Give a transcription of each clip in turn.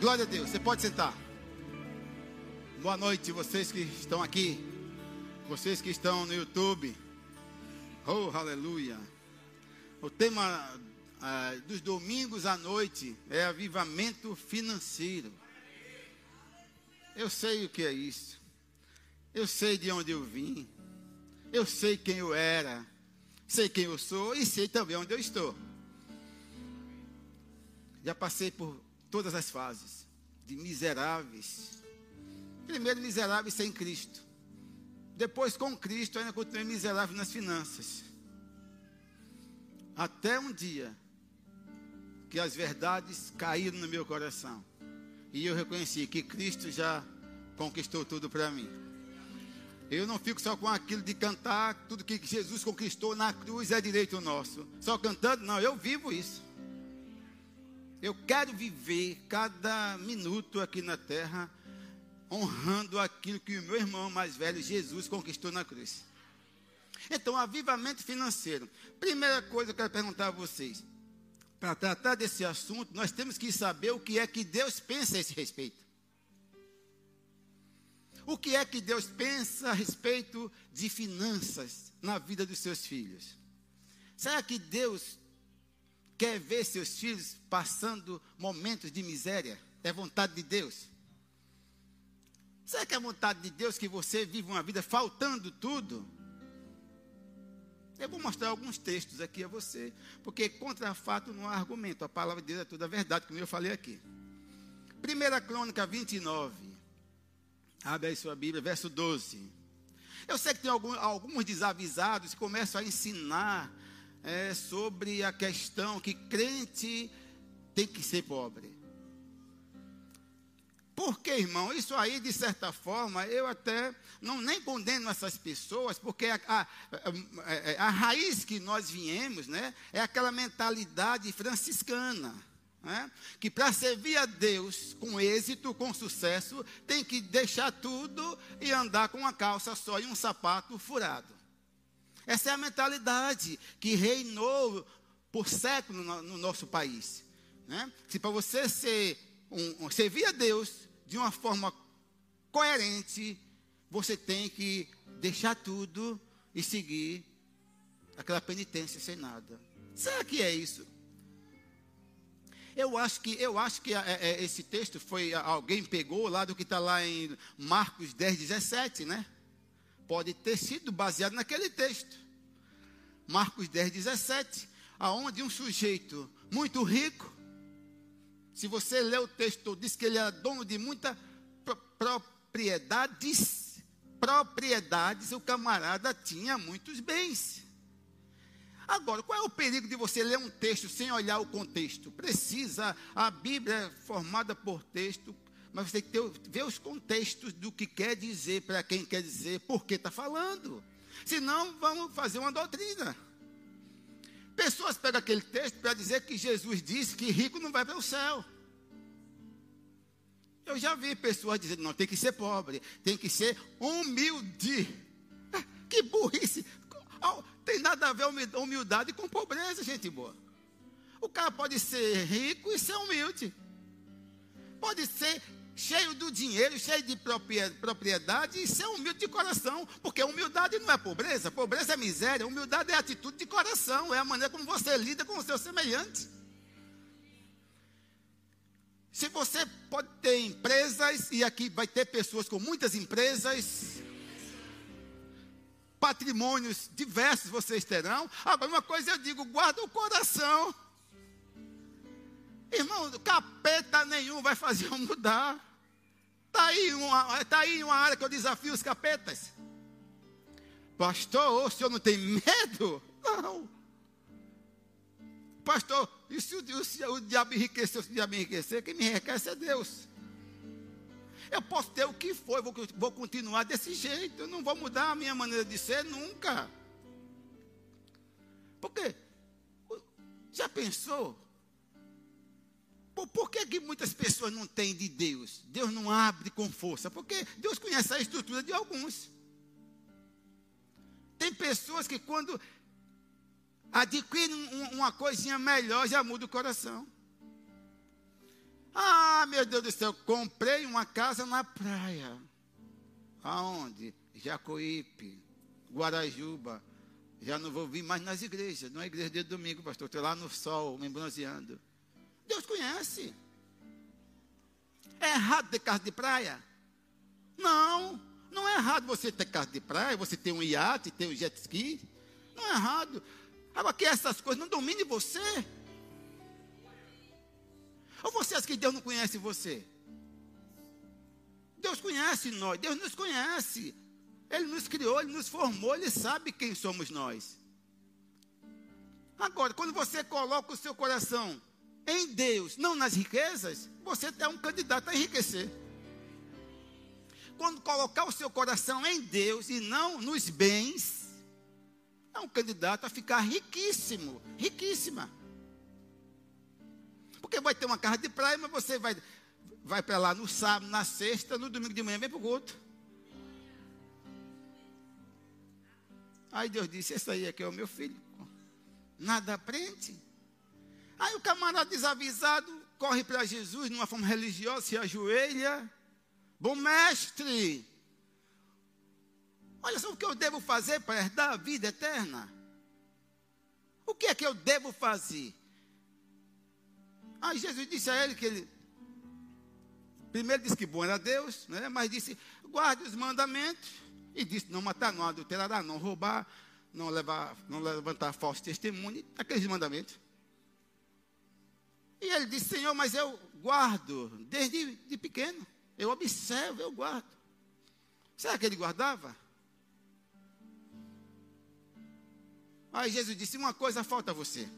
Glória a Deus. Você pode sentar. Boa noite, vocês que estão aqui. Vocês que estão no YouTube. Oh, aleluia. O tema ah, dos domingos à noite é avivamento financeiro. Eu sei o que é isso. Eu sei de onde eu vim. Eu sei quem eu era. Sei quem eu sou e sei também onde eu estou. Já passei por todas as fases de miseráveis. Primeiro, miseráveis sem Cristo. Depois, com Cristo, ainda continuei miserável nas finanças. Até um dia que as verdades caíram no meu coração. E eu reconheci que Cristo já conquistou tudo para mim. Eu não fico só com aquilo de cantar tudo que Jesus conquistou na cruz é direito nosso. Só cantando, não, eu vivo isso. Eu quero viver cada minuto aqui na terra honrando aquilo que o meu irmão mais velho, Jesus, conquistou na cruz. Então, avivamento financeiro. Primeira coisa que eu quero perguntar a vocês. Para tratar desse assunto, nós temos que saber o que é que Deus pensa a esse respeito. O que é que Deus pensa a respeito de finanças na vida dos seus filhos? Será que Deus quer ver seus filhos passando momentos de miséria? É vontade de Deus? Será que é vontade de Deus que você viva uma vida faltando tudo? Eu vou mostrar alguns textos aqui a você, porque contra fato não há argumento. A palavra de Deus é toda a verdade, como eu falei aqui. 1 Crônica 29. Abre aí sua Bíblia, verso 12. Eu sei que tem alguns desavisados que começam a ensinar é, sobre a questão que crente tem que ser pobre. Porque, irmão, isso aí, de certa forma, eu até não nem condeno essas pessoas, porque a, a, a, a raiz que nós viemos né, é aquela mentalidade franciscana. Né, que para servir a Deus com êxito, com sucesso, tem que deixar tudo e andar com uma calça só e um sapato furado. Essa é a mentalidade que reinou por séculos no, no nosso país. Né? Se para você ser um, um, servir a Deus de uma forma coerente, você tem que deixar tudo e seguir aquela penitência sem nada. Será que é isso? Eu acho que, eu acho que é, é, esse texto foi, alguém pegou lá do que está lá em Marcos 10, 17, né? pode ter sido baseado naquele texto. Marcos 10, 17, aonde um sujeito muito rico, se você ler o texto, diz que ele era dono de muitas propriedades, propriedades, o camarada tinha muitos bens. Agora, qual é o perigo de você ler um texto sem olhar o contexto? Precisa, a Bíblia é formada por texto, mas você tem que ter, ver os contextos do que quer dizer, para quem quer dizer, por que está falando. Senão, vamos fazer uma doutrina. Pessoas pegam aquele texto para dizer que Jesus disse que rico não vai para o céu. Eu já vi pessoas dizendo, não, tem que ser pobre, tem que ser humilde. Que burrice. Tem nada a ver humildade com pobreza, gente boa. O cara pode ser rico e ser humilde. Pode ser cheio do dinheiro, cheio de propriedade e ser humilde de coração, porque humildade não é pobreza, pobreza é miséria, humildade é atitude de coração, é a maneira como você lida com o seu semelhante. Se você pode ter empresas, e aqui vai ter pessoas com muitas empresas, patrimônios diversos vocês terão. Agora, uma coisa eu digo: guarda o coração. Irmão, capeta nenhum vai fazer eu mudar. Está aí, uma, tá aí uma área que eu desafio os capetas. Pastor, o senhor não tem medo? Não. Pastor, e se o, se o diabo enriquecer, se o diabo enriquecer, quem me enriquece é Deus. Eu posso ter o que for, vou, vou continuar desse jeito. Eu não vou mudar a minha maneira de ser nunca. Porque, já pensou? Por, por que, que muitas pessoas não têm de Deus? Deus não abre com força. Porque Deus conhece a estrutura de alguns. Tem pessoas que quando adquirem uma coisinha melhor, já muda o coração. Ah, meu Deus do céu, comprei uma casa na praia. Aonde? Jacoípe, Guarajuba. Já não vou vir mais nas igrejas. Não é igreja de domingo, pastor. Estou lá no sol, me bronzeando. Deus conhece. É errado ter casa de praia? Não. Não é errado você ter casa de praia, você ter um iate, ter um jet ski. Não é errado. Agora que essas coisas não dominem você. Ou você acha que Deus não conhece você? Deus conhece nós, Deus nos conhece. Ele nos criou, Ele nos formou, Ele sabe quem somos nós. Agora, quando você coloca o seu coração em Deus, não nas riquezas, você é um candidato a enriquecer. Quando colocar o seu coração em Deus e não nos bens, é um candidato a ficar riquíssimo, riquíssima. Porque vai ter uma casa de praia, mas você vai, vai para lá no sábado, na sexta, no domingo de manhã, vem para o outro. Aí Deus disse: Esse aí aqui é o meu filho. Nada aprende. Aí o camarada desavisado corre para Jesus numa forma religiosa, se ajoelha. Bom mestre, olha só o que eu devo fazer para herdar a vida eterna. O que é que eu devo fazer? Aí Jesus disse a ele que ele. Primeiro disse que bom era Deus, né? mas disse: guarde os mandamentos. E disse: não matar, não adulterar, não roubar, não, levar, não levantar falso testemunho, aqueles mandamentos. E ele disse: Senhor, mas eu guardo desde de pequeno. Eu observo, eu guardo. Será que ele guardava? Aí Jesus disse: Uma coisa falta a você.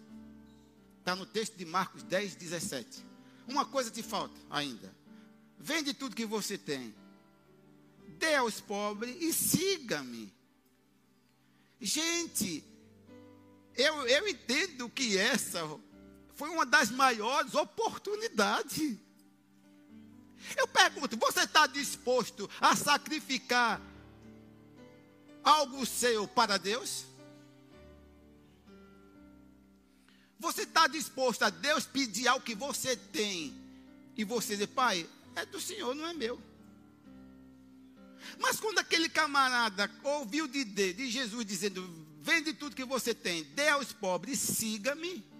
Está no texto de Marcos 10, 17. Uma coisa te falta ainda. Vende tudo que você tem. Dê aos pobres e siga-me. Gente, eu, eu entendo que essa foi uma das maiores oportunidades. Eu pergunto: você está disposto a sacrificar algo seu para Deus? Você está disposto a Deus pedir algo que você tem e você dizer, pai, é do Senhor, não é meu. Mas quando aquele camarada ouviu de, de Jesus dizendo, vende tudo que você tem, dê aos pobres, siga-me,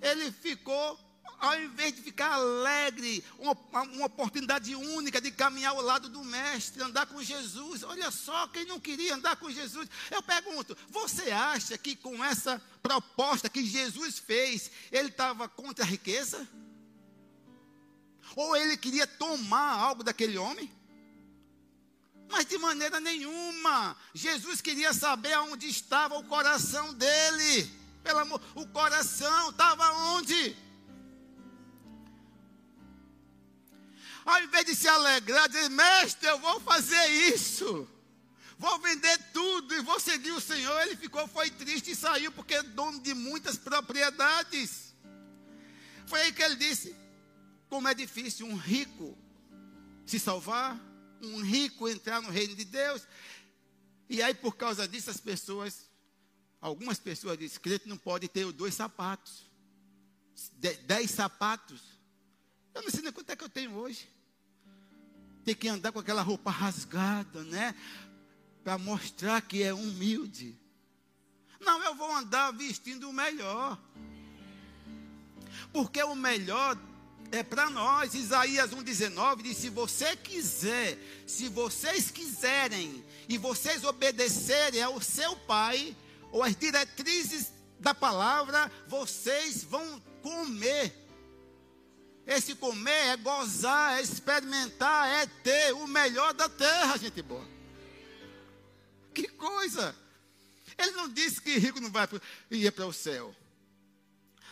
ele ficou ao invés de ficar alegre, uma, uma, oportunidade única de caminhar ao lado do Mestre, andar com Jesus. Olha só, quem não queria andar com Jesus. Eu pergunto: você acha que com essa proposta que Jesus fez, ele estava contra a riqueza? Ou ele queria tomar algo daquele homem? Mas de maneira nenhuma. Jesus queria saber aonde estava o coração dele. Pelo amor, o coração estava onde? Ao invés de se alegrar, dizer, mestre, eu vou fazer isso. Vou vender tudo e vou seguir o Senhor. Ele ficou, foi triste e saiu, porque é dono de muitas propriedades. Foi aí que ele disse: como é difícil um rico se salvar, um rico entrar no reino de Deus. E aí, por causa disso, as pessoas, algumas pessoas dizem: crente não pode ter dois sapatos, dez sapatos. Eu não sei nem quanto é que eu tenho hoje. Tem que andar com aquela roupa rasgada, né? Para mostrar que é humilde. Não, eu vou andar vestindo o melhor. Porque o melhor é para nós. Isaías 1,19 diz: se você quiser, se vocês quiserem, e vocês obedecerem ao seu pai, ou às diretrizes da palavra, vocês vão comer esse comer é gozar, é experimentar, é ter o melhor da terra, gente boa. Que coisa! Ele não disse que rico não vai ir para o céu.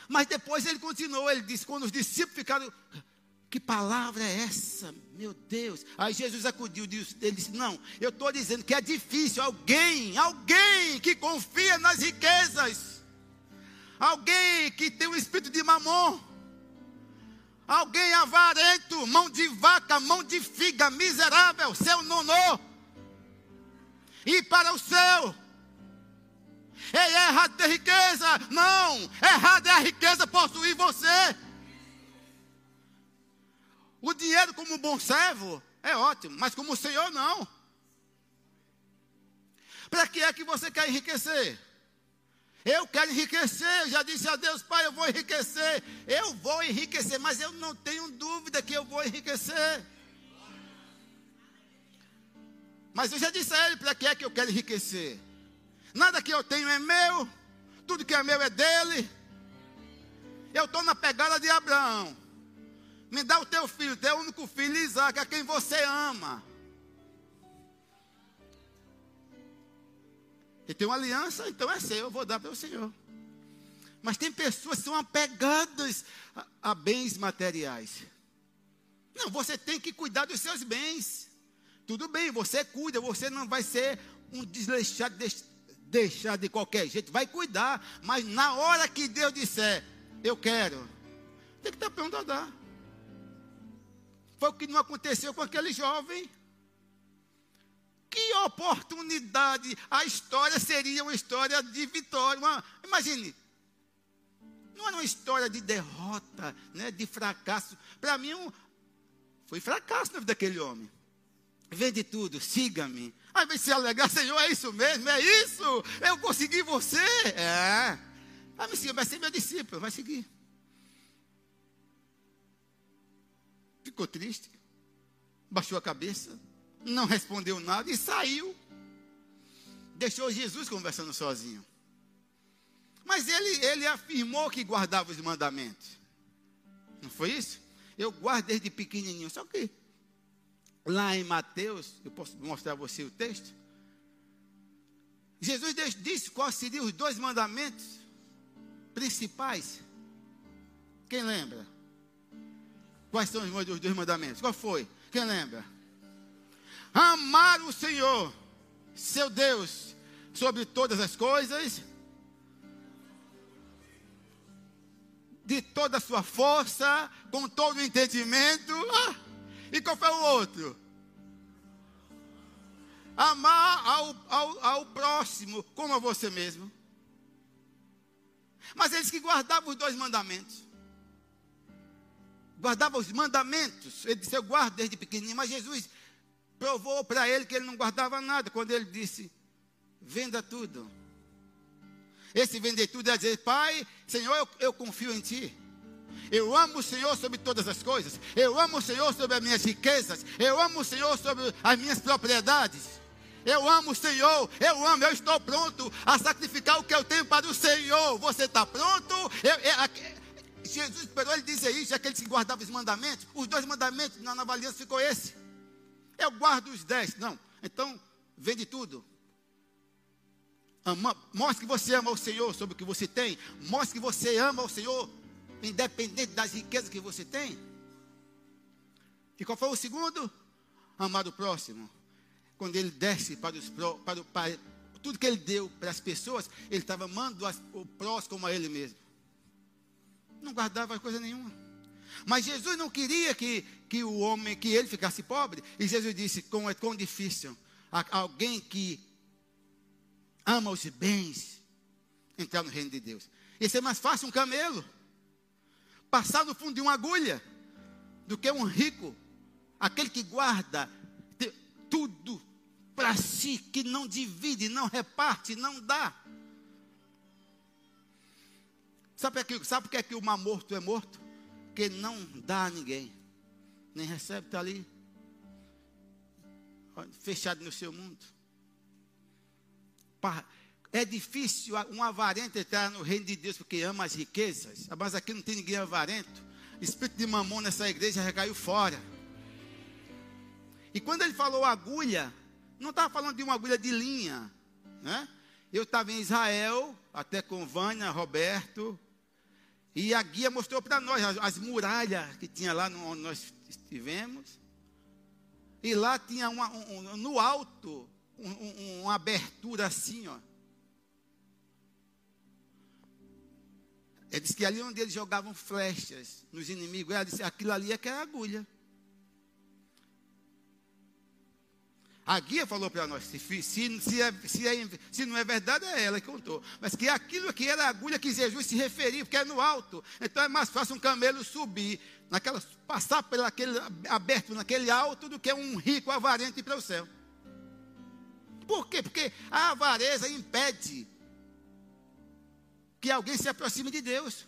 Mas depois ele continuou, ele disse, quando os discípulos ficaram, que palavra é essa? Meu Deus. Aí Jesus acudiu, ele disse, não, eu estou dizendo que é difícil alguém, alguém que confia nas riquezas, alguém que tem o espírito de mamon, Alguém avarento, mão de vaca, mão de figa, miserável, seu nonô. E para o céu. É errado ter riqueza. Não, errado é a riqueza possuir você. Dinheiro como bom servo é ótimo, mas como Senhor não. Para que é que você quer enriquecer? Eu quero enriquecer, eu já disse a Deus, Pai, eu vou enriquecer. Eu vou enriquecer, mas eu não tenho dúvida que eu vou enriquecer. Mas eu já disse a Ele para que é que eu quero enriquecer. Nada que eu tenho é meu, tudo que é meu é dele. Eu estou na pegada de Abraão. Me dá o teu filho, teu único filho, Isaac, a quem você ama. Ele tem uma aliança, então é seu, eu vou dar para o Senhor. Mas tem pessoas que são apegadas a, a, bens materiais. Não, você tem que cuidar dos seus bens. Tudo bem, você cuida, você não vai ser um desleixado, deixar de qualquer jeito, vai cuidar. Mas na hora que Deus disser, eu quero, tem que estar pronto a dar. Foi o que não aconteceu com aquele jovem. Que oportunidade! A história seria uma história de vitória. Uma, imagine, não era uma história de derrota, né, de fracasso. Para mim, um, foi fracasso na vida daquele homem. Vende tudo, siga-me. Aí vai se alegar, Senhor, é isso mesmo, é isso. Eu consegui você. É. Vai me seguir, vai ser meu discípulo, vai seguir. Ficou triste, baixou a cabeça, não respondeu nada e saiu. Deixou Jesus conversando sozinho. Mas ele, ele afirmou que guardava os mandamentos. Não foi isso? Eu guardo desde pequenininho. Só que lá em Mateus, eu posso mostrar a você o texto. Jesus disse quais seriam os dois mandamentos principais. Quem lembra? Quais são os dois mandamentos? Qual foi? Quem lembra? Amar o Senhor, seu Deus, sobre todas as coisas, de toda a sua força, com todo o entendimento. Ah, e qual foi o outro? Amar ao, ao, ao próximo como a você mesmo. Mas eles que guardavam os dois mandamentos guardava os mandamentos. Ele disse: Eu guardo desde pequenininho. Mas Jesus provou para ele que ele não guardava nada. Quando ele disse: Venda tudo. Esse vender tudo é dizer: Pai, Senhor, eu, eu confio em Ti. Eu amo o Senhor sobre todas as coisas. Eu amo o Senhor sobre as minhas riquezas. Eu amo o Senhor sobre as minhas propriedades. Eu amo o Senhor. Eu amo. Eu estou pronto a sacrificar o que eu tenho para o Senhor. Você está pronto? Eu, eu, Jesus esperou ele dizer isso, aqueles que guardavam os mandamentos. Os dois mandamentos na nova aliança ficou esse. Eu guardo os dez. Não. Então, vende tudo. Ama, mostre que você ama o Senhor sobre o que você tem. Mostre que você ama o Senhor, independente das riquezas que você tem. E qual foi o segundo? Amar o próximo. Quando ele desce para, os, para, para tudo que ele deu para as pessoas, ele estava amando o próximo como a ele mesmo não guardava coisa nenhuma. Mas Jesus não queria que, que o homem, que ele ficasse pobre. E Jesus disse: como é tão difícil alguém que ama os bens entrar no reino de Deus. Isso é mais fácil um camelo passar no fundo de uma agulha do que um rico, aquele que guarda tudo para si, que não divide, não reparte, não dá. Sabe, aqui, sabe por que, é que o mar morto é morto? Porque não dá a ninguém. Nem recebe, está ali. Fechado no seu mundo. É difícil um avarento entrar no reino de Deus porque ama as riquezas. Mas aqui não tem ninguém avarento. Espírito de mamão nessa igreja já caiu fora. E quando ele falou agulha, não estava falando de uma agulha de linha. Né? Eu estava em Israel, até com Vânia, Roberto, e a guia mostrou para nós as, as, muralhas que tinha lá onde nós estivemos. E lá tinha uma, um, no alto um, uma abertura assim, ó. Ele disse que ali onde eles jogavam flechas nos inimigos, ela disse, aquilo ali é que era agulha. A guia falou para nós, se, se, se, é, é, se, não é verdade, é ela que contou. Mas que aquilo que era a agulha que Jesus se referia, porque é no alto. Então é mais fácil um camelo subir, naquela, passar pelo aquele aberto naquele alto, do que um rico avarento ir para o céu. Por quê? Porque a avareza impede que alguém se aproxime de Deus.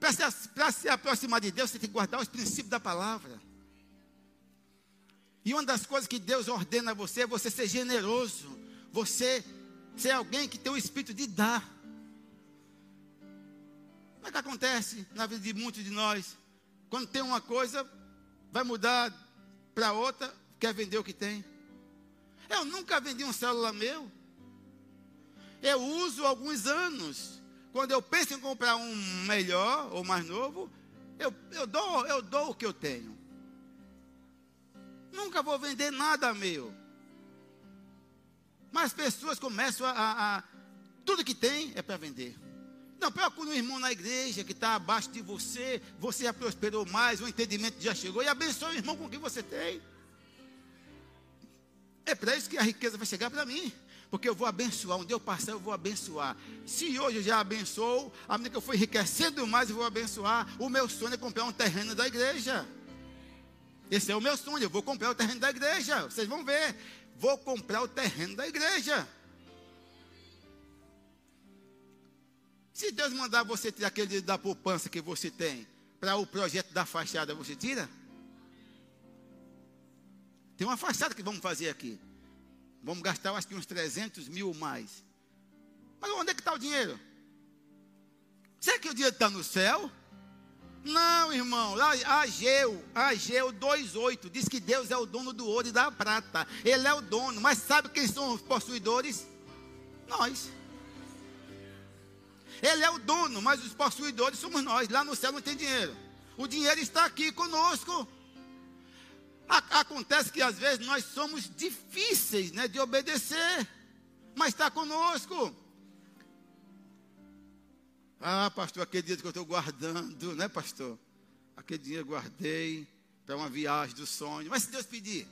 Para se, se aproximar de Deus, você tem que guardar os princípios da palavra. E uma das coisas que Deus ordena a você é você ser generoso. Você ser alguém que tem o espírito de dar. Como é que acontece na vida de muitos de nós? Quando tem uma coisa, vai mudar para outra, quer vender o que tem. Eu nunca vendi um celular meu. Eu uso alguns anos. Quando eu penso em comprar um melhor ou mais novo, eu, eu, dou, eu dou o que eu tenho. Nunca vou vender nada meu. Mas pessoas começam a, a, a tudo que tem é para vender. Não, procura um irmão na igreja que está abaixo de você, você já prosperou mais, o entendimento já chegou, e abençoe o irmão com o que você tem. É para isso que a riqueza vai chegar para mim. Porque eu vou abençoar, onde eu passar eu vou abençoar. Se hoje eu já abençoo, à medida que eu for enriquecendo mais, eu vou abençoar. O meu sonho é comprar um terreno da igreja. Esse é o meu sonho. Eu vou comprar o terreno da igreja. Vocês vão ver. Vou comprar o terreno da igreja. Se Deus mandar você tirar aquele da poupança que você tem para o projeto da fachada, você tira? Tem uma fachada que vamos fazer aqui. Vamos gastar, acho que uns 300 mil mais. Mas onde é que está o dinheiro? Será que o dinheiro está no céu? Não, irmão. Ageu, Ageu 2,8 diz que Deus é o dono do ouro e da prata. Ele é o dono. Mas sabe quem são os possuidores? Nós. Ele é o dono, mas os possuidores somos nós. Lá no céu não tem dinheiro. O dinheiro está aqui conosco. Acontece que às vezes nós somos difíceis né, de obedecer, mas está conosco. Ah, pastor, aquele dinheiro que eu estou guardando, né, pastor? Aquele dinheiro eu guardei para uma viagem do sonho. Mas se Deus pedir,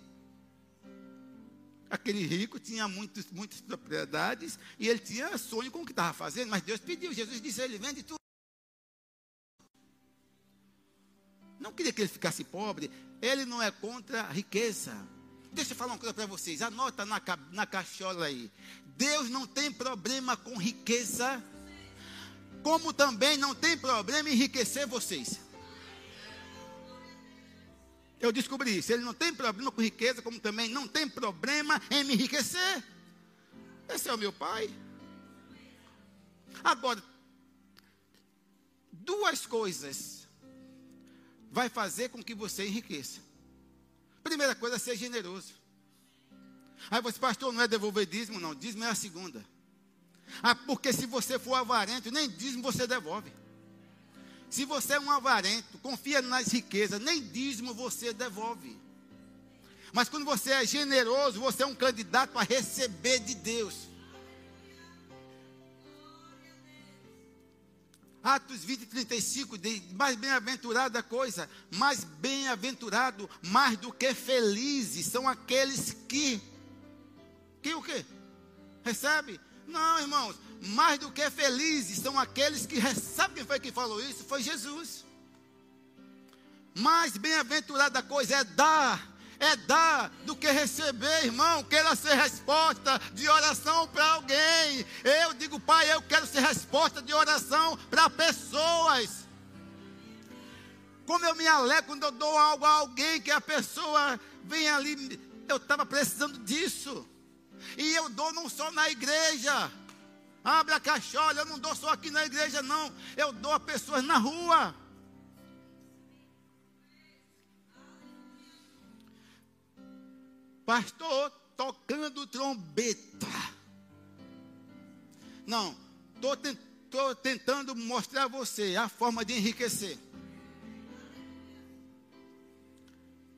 aquele rico tinha muitos, muitas propriedades e ele tinha sonho com o que estava fazendo, mas Deus pediu. Jesus disse: Ele vende tudo. Não queria que ele ficasse pobre. Ele não é contra a riqueza. Deixa eu falar uma coisa para vocês. Anota na, na caixola aí. Deus não tem problema com riqueza como também não tem problema em enriquecer vocês. Eu descobri isso. Ele não tem problema com riqueza, como também não tem problema em me enriquecer. Esse é o meu pai. Agora, duas coisas vai fazer com que você enriqueça. Primeira coisa é ser generoso. Aí você, pastor, não é devolver dízimo, não. Dízimo é a segunda. Ah, porque se você for avarento, nem dízimo você devolve. Se você é um avarento, confia nas riquezas, nem dízimo você devolve. Mas quando você é generoso, você é um candidato a receber de Deus. Atos 20, 35 diz: Mais bem-aventurada coisa, mais bem-aventurado, mais do que felizes são aqueles que. Que o quê? Recebe? Não, irmãos, mais do que felizes são aqueles que sabe quem foi que falou isso? Foi Jesus. Mais bem-aventurada coisa é dar, é dar do que receber, irmão. Queira ser resposta de oração para alguém. Eu digo, Pai, eu quero ser resposta de oração para pessoas. Como eu me alegro quando eu dou algo a alguém que a pessoa vem ali, eu estava precisando disso. E eu dou não só na igreja. Abre a caixola, eu não dou só aqui na igreja, não. Eu dou a pessoas na rua. Pastor, tocando trombeta. Não, estou tentando mostrar a você a forma de enriquecer.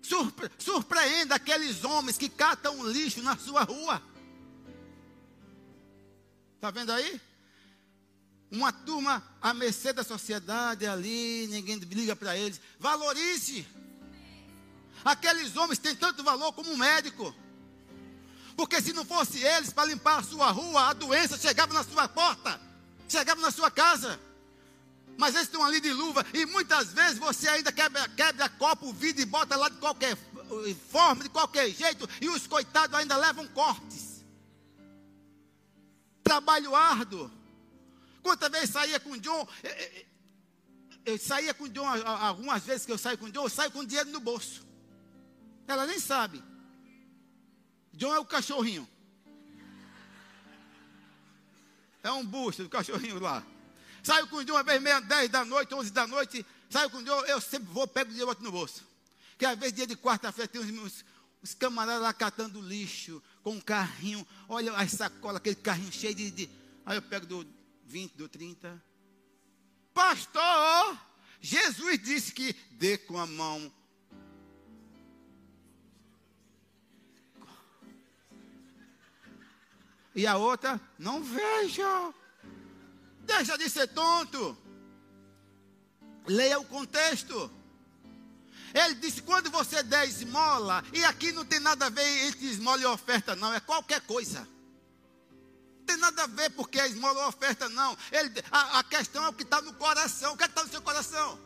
Surpre, surpreenda aqueles homens que catam lixo na sua rua. Está vendo aí? Uma turma à mercê da sociedade ali, ninguém liga para eles. Valorize. Aqueles homens têm tanto valor como um médico. Porque se não fosse eles para limpar a sua rua, a doença chegava na sua porta, chegava na sua casa. Mas eles estão ali de luva e muitas vezes você ainda quebra, quebra copo, vidro e bota lá de qualquer forma, de qualquer jeito, e os coitados ainda levam cortes. Trabalho árduo. Quantas vezes saía com o John? Eu, eu saía com o John, algumas vezes que eu saio com o John, eu saio com dinheiro no bolso. Ela nem sabe. John é o cachorrinho. É um busto do cachorrinho lá. Saio com o John uma vez meia, dez da noite, onze da noite. Saio com o John, eu sempre vou, pego o dinheiro e boto no bolso. Que às vezes dia de quarta-feira tem uns, uns camaradas lá catando lixo, com um carrinho. Olha as sacolas, aquele carrinho cheio de, de. Aí eu pego do 20, do 30. Pastor, Jesus disse que dê com a mão E a outra, não veja. Deixa de ser tonto. Leia o contexto. Ele disse: quando você der esmola, e aqui não tem nada a ver entre esmola e oferta, não, é qualquer coisa. Não tem nada a ver porque é esmola ou oferta, não. Ele, a, a questão é o que está no coração. O que é está no seu coração?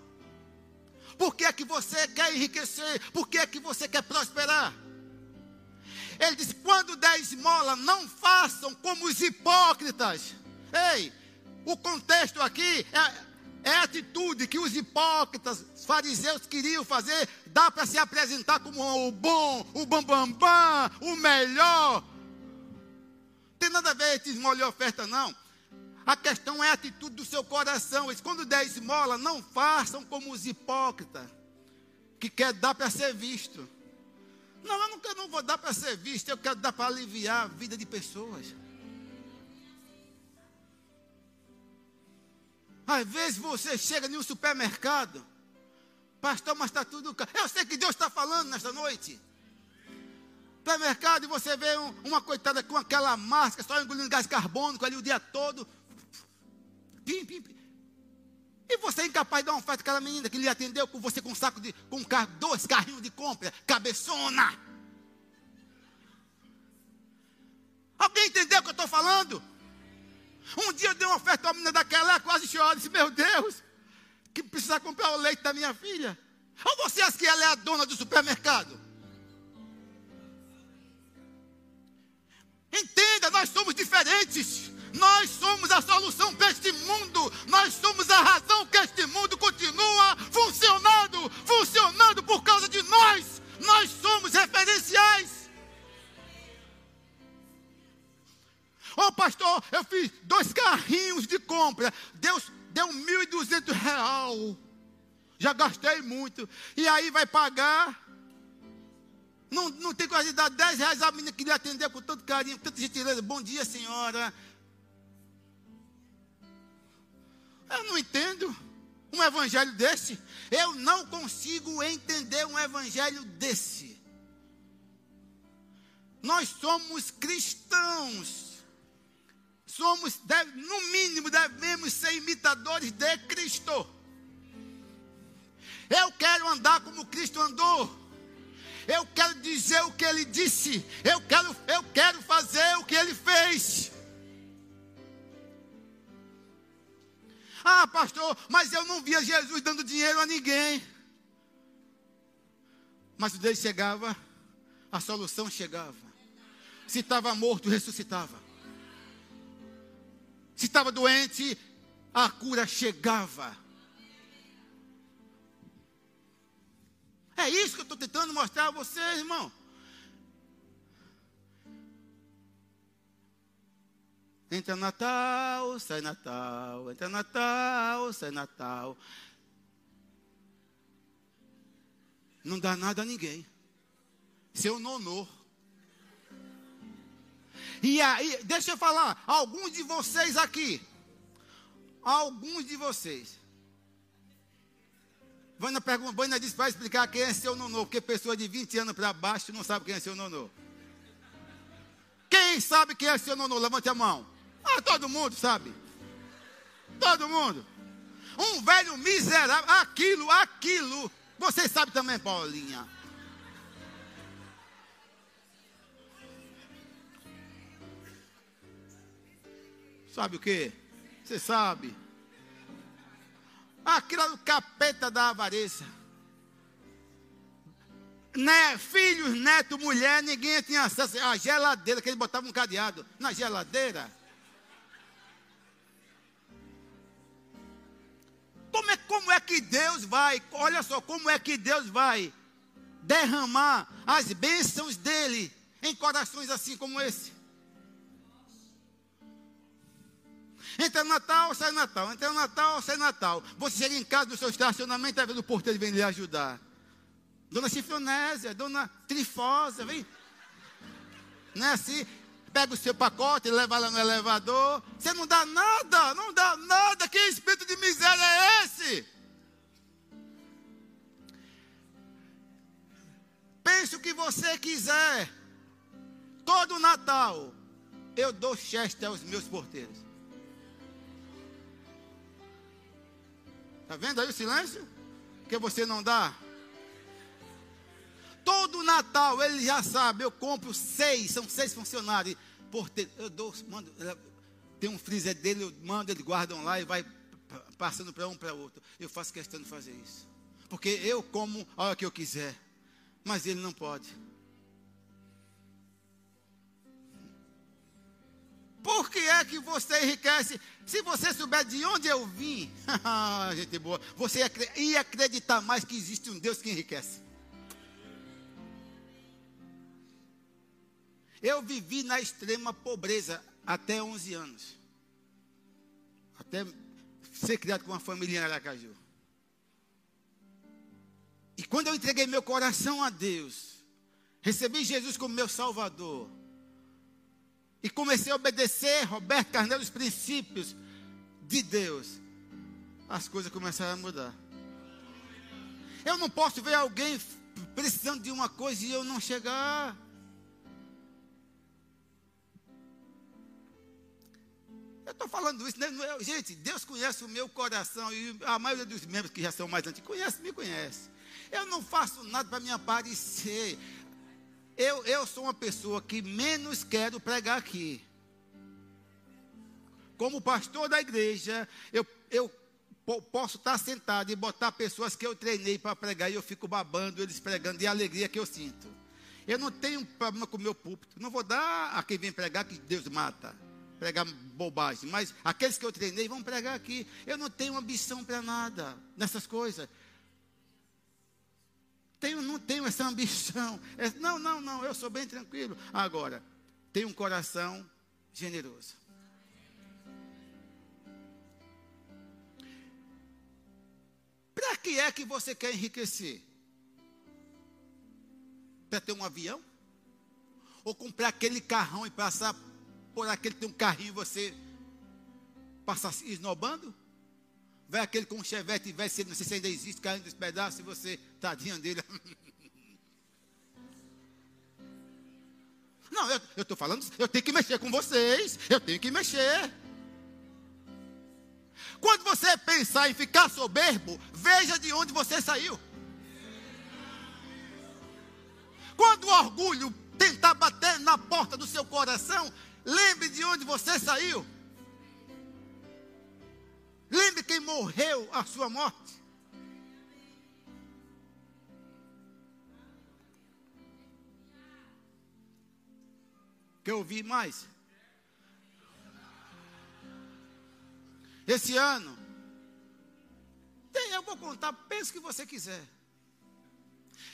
Por que é que você quer enriquecer? Por que é que você quer prosperar? Ele diz: quando der esmola, não façam como os hipócritas. Ei, o contexto aqui é, é a atitude que os hipócritas, os fariseus queriam fazer. Dá para se apresentar como o bom, o bambambam, bam, bam, o melhor. Tem nada a ver com esmola e oferta, não. A questão é a atitude do seu coração. Quando der esmola, não façam como os hipócritas, que quer dar para ser visto. Não, eu não, eu não vou dar para ser visto, eu quero dar para aliviar a vida de pessoas. Às vezes você chega em um supermercado, pastor, mas está tudo caro. Eu sei que Deus está falando nesta noite. Supermercado e você vê um, uma coitada com aquela máscara, só engolindo gás carbônico ali o dia todo. Pim, pim, pim. E você é incapaz de dar uma oferta àquela menina que lhe atendeu com você com um saco de, com um carro, dois carrinhos de compra, cabeçona. Alguém entendeu o que eu estou falando? Um dia eu dei uma oferta a uma menina daquela, ela quase chorou, disse, meu Deus, que precisa comprar o leite da minha filha. Ou você acha que ela é a dona do supermercado? Entenda, nós somos diferentes. Nós somos a solução para este mundo. Nós somos a razão que este mundo continua funcionando, funcionando por causa de nós. Nós somos referenciais. Ô oh, pastor, eu fiz dois carrinhos de compra. Deus deu R$ real. Já gastei muito. E aí vai pagar. Não, não tem coisa de dar 10 reais à menina que lhe atendeu com todo carinho, com tanta gentileza. Bom dia, senhora. Eu não entendo um evangelho desse. Eu não consigo entender um evangelho desse. Nós somos cristãos. Somos, deve, no mínimo, devemos ser imitadores de Cristo. Eu quero andar como Cristo andou. Eu quero dizer o que ele disse. Eu quero, eu quero fazer o que ele fez. Ah, pastor, mas eu não via Jesus dando dinheiro a ninguém. Mas o Deus chegava, a solução chegava. Se estava morto, ressuscitava. Se estava doente, a cura chegava. É isso que eu estou tentando mostrar a vocês, irmão. Entra Natal, sai Natal, entra Natal, sai Natal. Não dá nada a ninguém. Seu nonô. E aí, deixa eu falar, alguns de vocês aqui, alguns de vocês. Vânia, pergunta, Vânia disse para explicar quem é seu nonô, porque pessoa de 20 anos para baixo não sabe quem é seu nonô. Quem sabe quem é seu nonô? Levante a mão. Ah, todo mundo sabe. Todo mundo. Um velho miserável. Aquilo, aquilo. Você sabe também, Paulinha. Sabe o que? Você sabe. Aquilo era o capeta da avareza. Né, filhos, neto, mulher, ninguém tinha acesso à geladeira, que ele botava um cadeado na geladeira. Como é, como é que Deus vai, olha só, como é que Deus vai derramar as bênçãos dele em corações assim como esse? Entra Natal, sai Natal. Entra Natal, sai Natal. Você chega em casa do seu estacionamento, está vendo o porteiro vem lhe ajudar. Dona Chifronésia, Dona Trifosa, vem. Não é assim? Pega o seu pacote, leva lá no elevador. Você não dá nada, não dá nada. Que espírito de miséria é esse? Pense o que você quiser. Todo Natal eu dou chester aos meus porteiros. Está vendo aí o silêncio? Que você não dá? Todo Natal ele já sabe, eu compro seis, são seis funcionários. Por ter, eu dou, mando, tem um freezer dele, eu mando, eles guardam lá e vai passando para um para outro. Eu faço questão de fazer isso. Porque eu como a hora que eu quiser. Mas ele não pode. Que é que você enriquece? Se você souber de onde eu vim, gente boa, você ia acreditar mais que existe um Deus que enriquece. Eu vivi na extrema pobreza até 11 anos. Até ser criado com uma família em Aracaju. E quando eu entreguei meu coração a Deus, recebi Jesus como meu Salvador, e comecei a obedecer Roberto Carneiro os princípios de Deus, as coisas começaram a mudar. Eu não posso ver alguém precisando de uma coisa e eu não chegar. Eu estou falando isso, né? gente, Deus conhece o meu coração e a maioria dos membros que já são mais antigos conhece, me conhece. Eu não faço nada para me aparecer. Eu, eu sou uma pessoa que menos quero pregar aqui. Como pastor da igreja, eu, eu posso estar sentado e botar pessoas que eu treinei para pregar e eu fico babando, eles pregando de alegria que eu sinto. Eu não tenho problema com o meu púlpito. Não vou dar a quem vem pregar que Deus mata. Pregar bobagem. Mas aqueles que eu treinei vão pregar aqui. Eu não tenho ambição para nada nessas coisas tenho, não tenho essa ambição. É, não, não, não, eu sou bem tranquilo. Agora, tenho um coração generoso. Para que é que você quer enriquecer? Para ter um avião? Ou comprar aquele carrão e passar por aquele tem um carrinho e você passar esnobando? Vai aquele com um chevette velho, não sei se ainda existe, caindo dos pedaços, e você, tadinha dele. Não, eu estou falando, eu tenho que mexer com vocês, eu tenho que mexer. Quando você pensar em ficar soberbo, veja de onde você saiu. Quando o orgulho tentar bater na porta do seu coração, lembre de onde você saiu. Lembre quem morreu a sua morte. Quer ouvir mais? Esse ano, tem, eu vou contar, pense o que você quiser.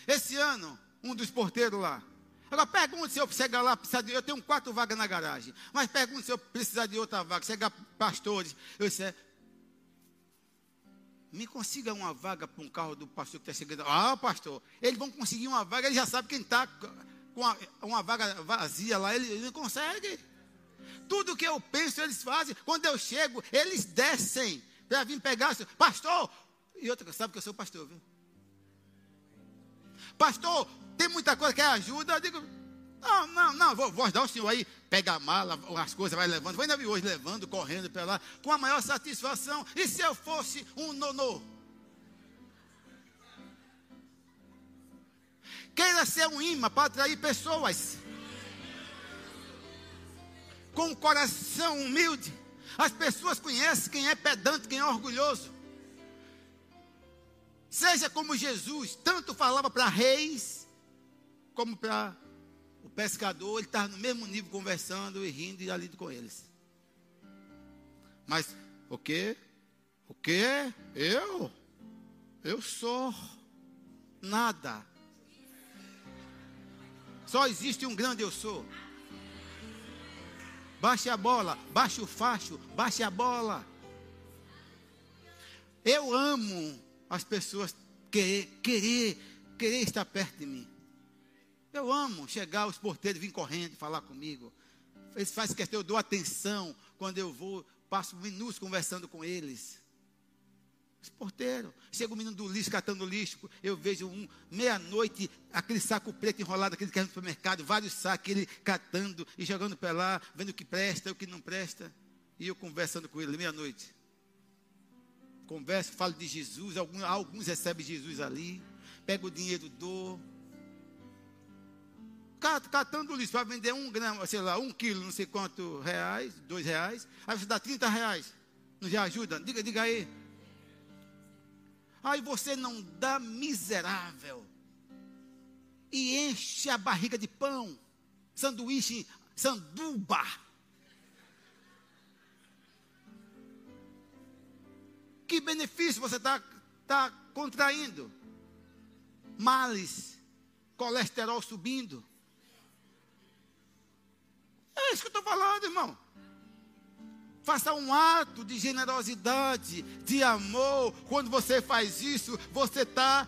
Esse ano, um dos porteiros lá. Agora pergunte se eu chegar lá, precisar de, eu tenho quatro vagas na garagem, mas pergunte se eu precisar de outra vaga, chegar pastores. Eu disse, é, me consiga uma vaga para um carro do pastor que está chegando. Ah, pastor, eles vão conseguir uma vaga, ele já sabe quem está com uma, vaga vazia lá, ele, ele consegue. Tudo que eu penso, eles fazem. Quando eu chego, eles descem para vir pegar. Pastor, e outra, sabe que eu sou pastor, viu? Pastor, tem muita coisa que ajuda. Eu digo, não, não, não, vou, vou ajudar o senhor aí, pega a mala, as coisas, vai levando. Vai ainda hoje levando, correndo para lá, com a maior satisfação. E se eu fosse um nonô? Queira ser um imã para atrair pessoas. Com um coração humilde. As pessoas conhecem quem é pedante, quem é orgulhoso. Seja como Jesus, tanto falava para reis, como para o pescador, ele estava no mesmo nível conversando e rindo e ali com eles. Mas o que? O que? Eu? Eu sou nada. Só existe um grande eu sou. Baixe a bola, baixe o facho, baixe a bola. Eu amo as pessoas querer, querer, querer estar perto de mim. Eu amo chegar os porteiros vir correndo falar comigo. Eles fazem questão, eu dou atenção quando eu vou, passo minutos conversando com eles. Os porteiros. Chega o menino do lixo catando lixo. Eu vejo um, meia-noite, aquele saco preto enrolado, aquele que é no supermercado, vários sacos, ele catando e jogando para lá, vendo o que presta, o que não presta. E eu conversando com ele, meia-noite. Converso, falo de Jesus, alguns, alguns recebem Jesus ali. Pego o dinheiro, dou. Catando lixo para vender um grama, sei lá, um quilo, não sei quanto reais, dois reais. Aí você dá 30 reais. Não já ajuda? Diga, diga aí. Aí você não dá miserável. E enche a barriga de pão. Sanduíche, sanduba. Que benefício você está tá contraindo? Males, colesterol subindo. É isso que eu estou falando, irmão. Faça um ato de generosidade, de amor. Quando você faz isso, você está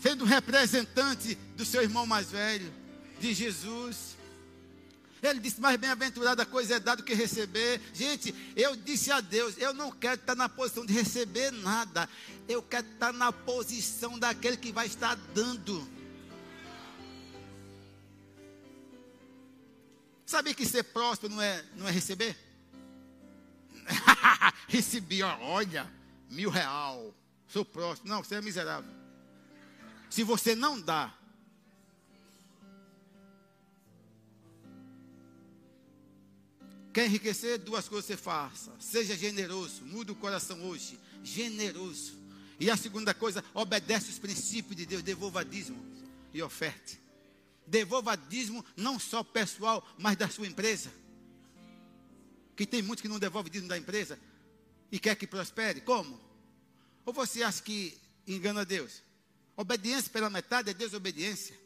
sendo representante do seu irmão mais velho, de Jesus. Ele disse: Mais bem-aventurada coisa é dar do que receber. Gente, eu disse a Deus: Eu não quero estar na posição de receber nada. Eu quero estar na posição daquele que vai estar dando. Sabe que ser próspero não é, não é receber? Recebi, olha, mil real. Sou próximo. Não, você é miserável. Se você não dá, Quer enriquecer? Duas coisas você faça. Seja generoso. Muda o coração hoje. Generoso. E a segunda coisa, obedece os princípios de Deus. Devolva dízimo e oferte. Devolva dízimo não só pessoal, mas da sua empresa. Que tem muitos que não devolvem dízimo da empresa e quer que prospere. Como? Ou você acha que engana Deus? Obediência pela metade é desobediência.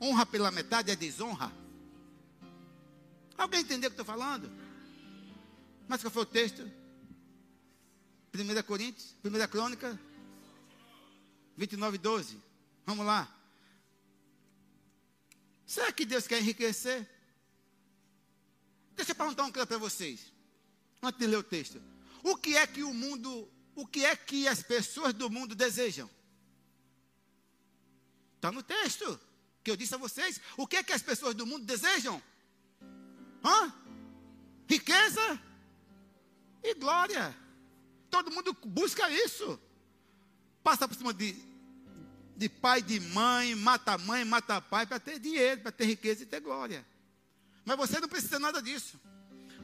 Honra pela metade é desonra. Alguém entendeu o que estou falando? Mas qual foi o texto? 1 Coríntios, 1 Crônica, 29, 12. Vamos lá. Será que Deus quer enriquecer? Deixa eu perguntar uma coisa para vocês, antes de ler o texto. O que é que o mundo, o que é que as pessoas do mundo desejam? Está no texto que eu disse a vocês. O que é que as pessoas do mundo desejam? Hã? Riqueza e glória. Todo mundo busca isso. Passa por cima de, de pai, de mãe, mata mãe, mata pai, para ter dinheiro, para ter riqueza e ter glória. Mas você não precisa nada disso.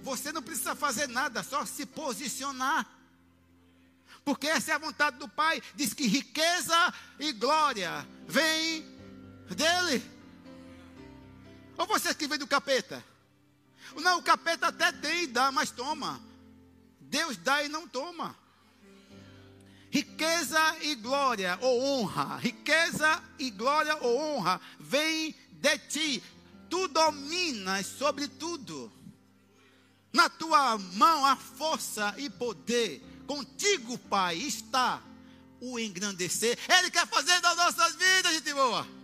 Você não precisa fazer nada, só se posicionar. Porque essa é a vontade do Pai. Diz que riqueza e glória vem dele. Ou você que vem do capeta? Não, o capeta até tem e dá, mas toma. Deus dá e não toma. Riqueza e glória ou honra, riqueza e glória ou honra vem de ti tu dominas sobre tudo. Na tua mão há força e poder. Contigo, Pai, está o engrandecer. Ele quer fazer das nossas vidas, gente boa.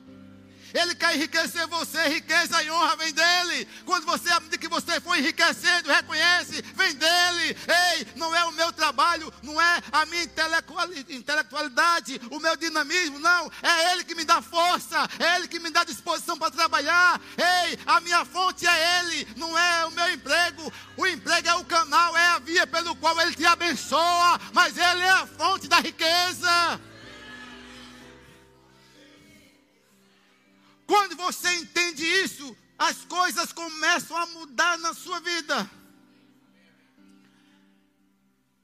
Ele quer enriquecer você, riqueza e honra vem dele. Quando você, medida que você for enriquecendo, reconhece, vem dele. Ei, não é o meu trabalho, não é a minha intelectualidade, o meu dinamismo, não. É ele que me dá força, é ele que me dá disposição para trabalhar. Ei, a minha fonte é ele, não é o meu emprego. O emprego é o canal, é a via pelo qual ele te abençoa, mas ele é a fonte da riqueza. Quando você entende isso, as coisas começam a mudar na sua vida.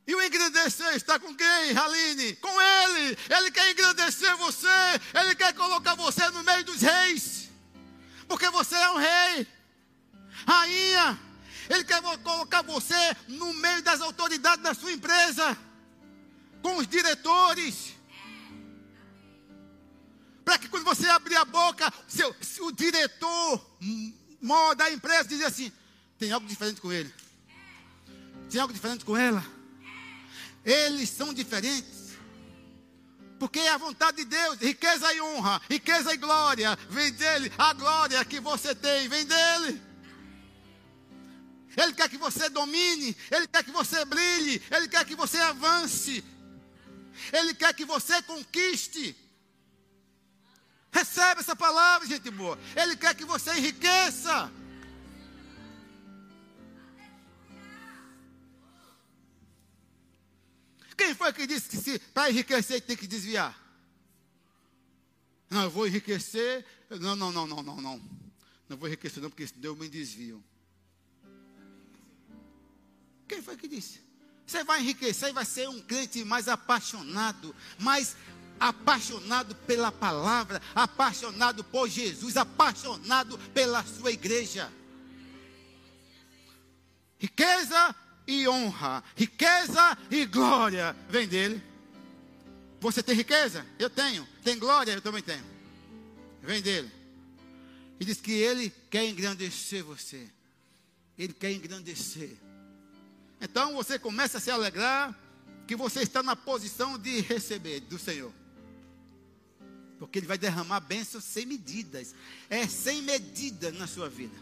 E o engrandecer está com quem, Aline? Com Ele. Ele quer engrandecer você. Ele quer colocar você no meio dos reis. Porque você é um rei. Rainha. Ele quer colocar você no meio das autoridades da sua empresa. Com os diretores. Para que quando você abrir a boca, seu, o diretor maior da empresa diz assim: tem algo diferente com ele. Tem algo diferente com ela eles são diferentes. Porque é a vontade de Deus, riqueza e honra, riqueza e glória, vem dele. A glória que você tem, vem dele. Ele quer que você domine, ele quer que você brilhe, ele quer que você avance, ele quer que você conquiste. Recebe essa palavra, gente boa. Ele quer que você enriqueça. Quem foi que disse que para enriquecer tem que desviar? Não, eu vou enriquecer. Não, não, não, não, não, não. Não vou enriquecer, não, porque Deus me desvio. Quem foi que disse? Você vai enriquecer e vai ser um crente mais apaixonado, mais apaixonado pela palavra, apaixonado por Jesus, apaixonado pela sua igreja. Riqueza e honra, riqueza e glória vem dele. Você tem riqueza? Eu tenho. Tem glória? Eu também tenho. Vem dele. E diz que ele quer engrandecer você. Ele quer engrandecer. Então você começa a se alegrar que você está na posição de receber do Senhor. Porque ele vai derramar bênçãos sem medidas. É sem medida na sua vida.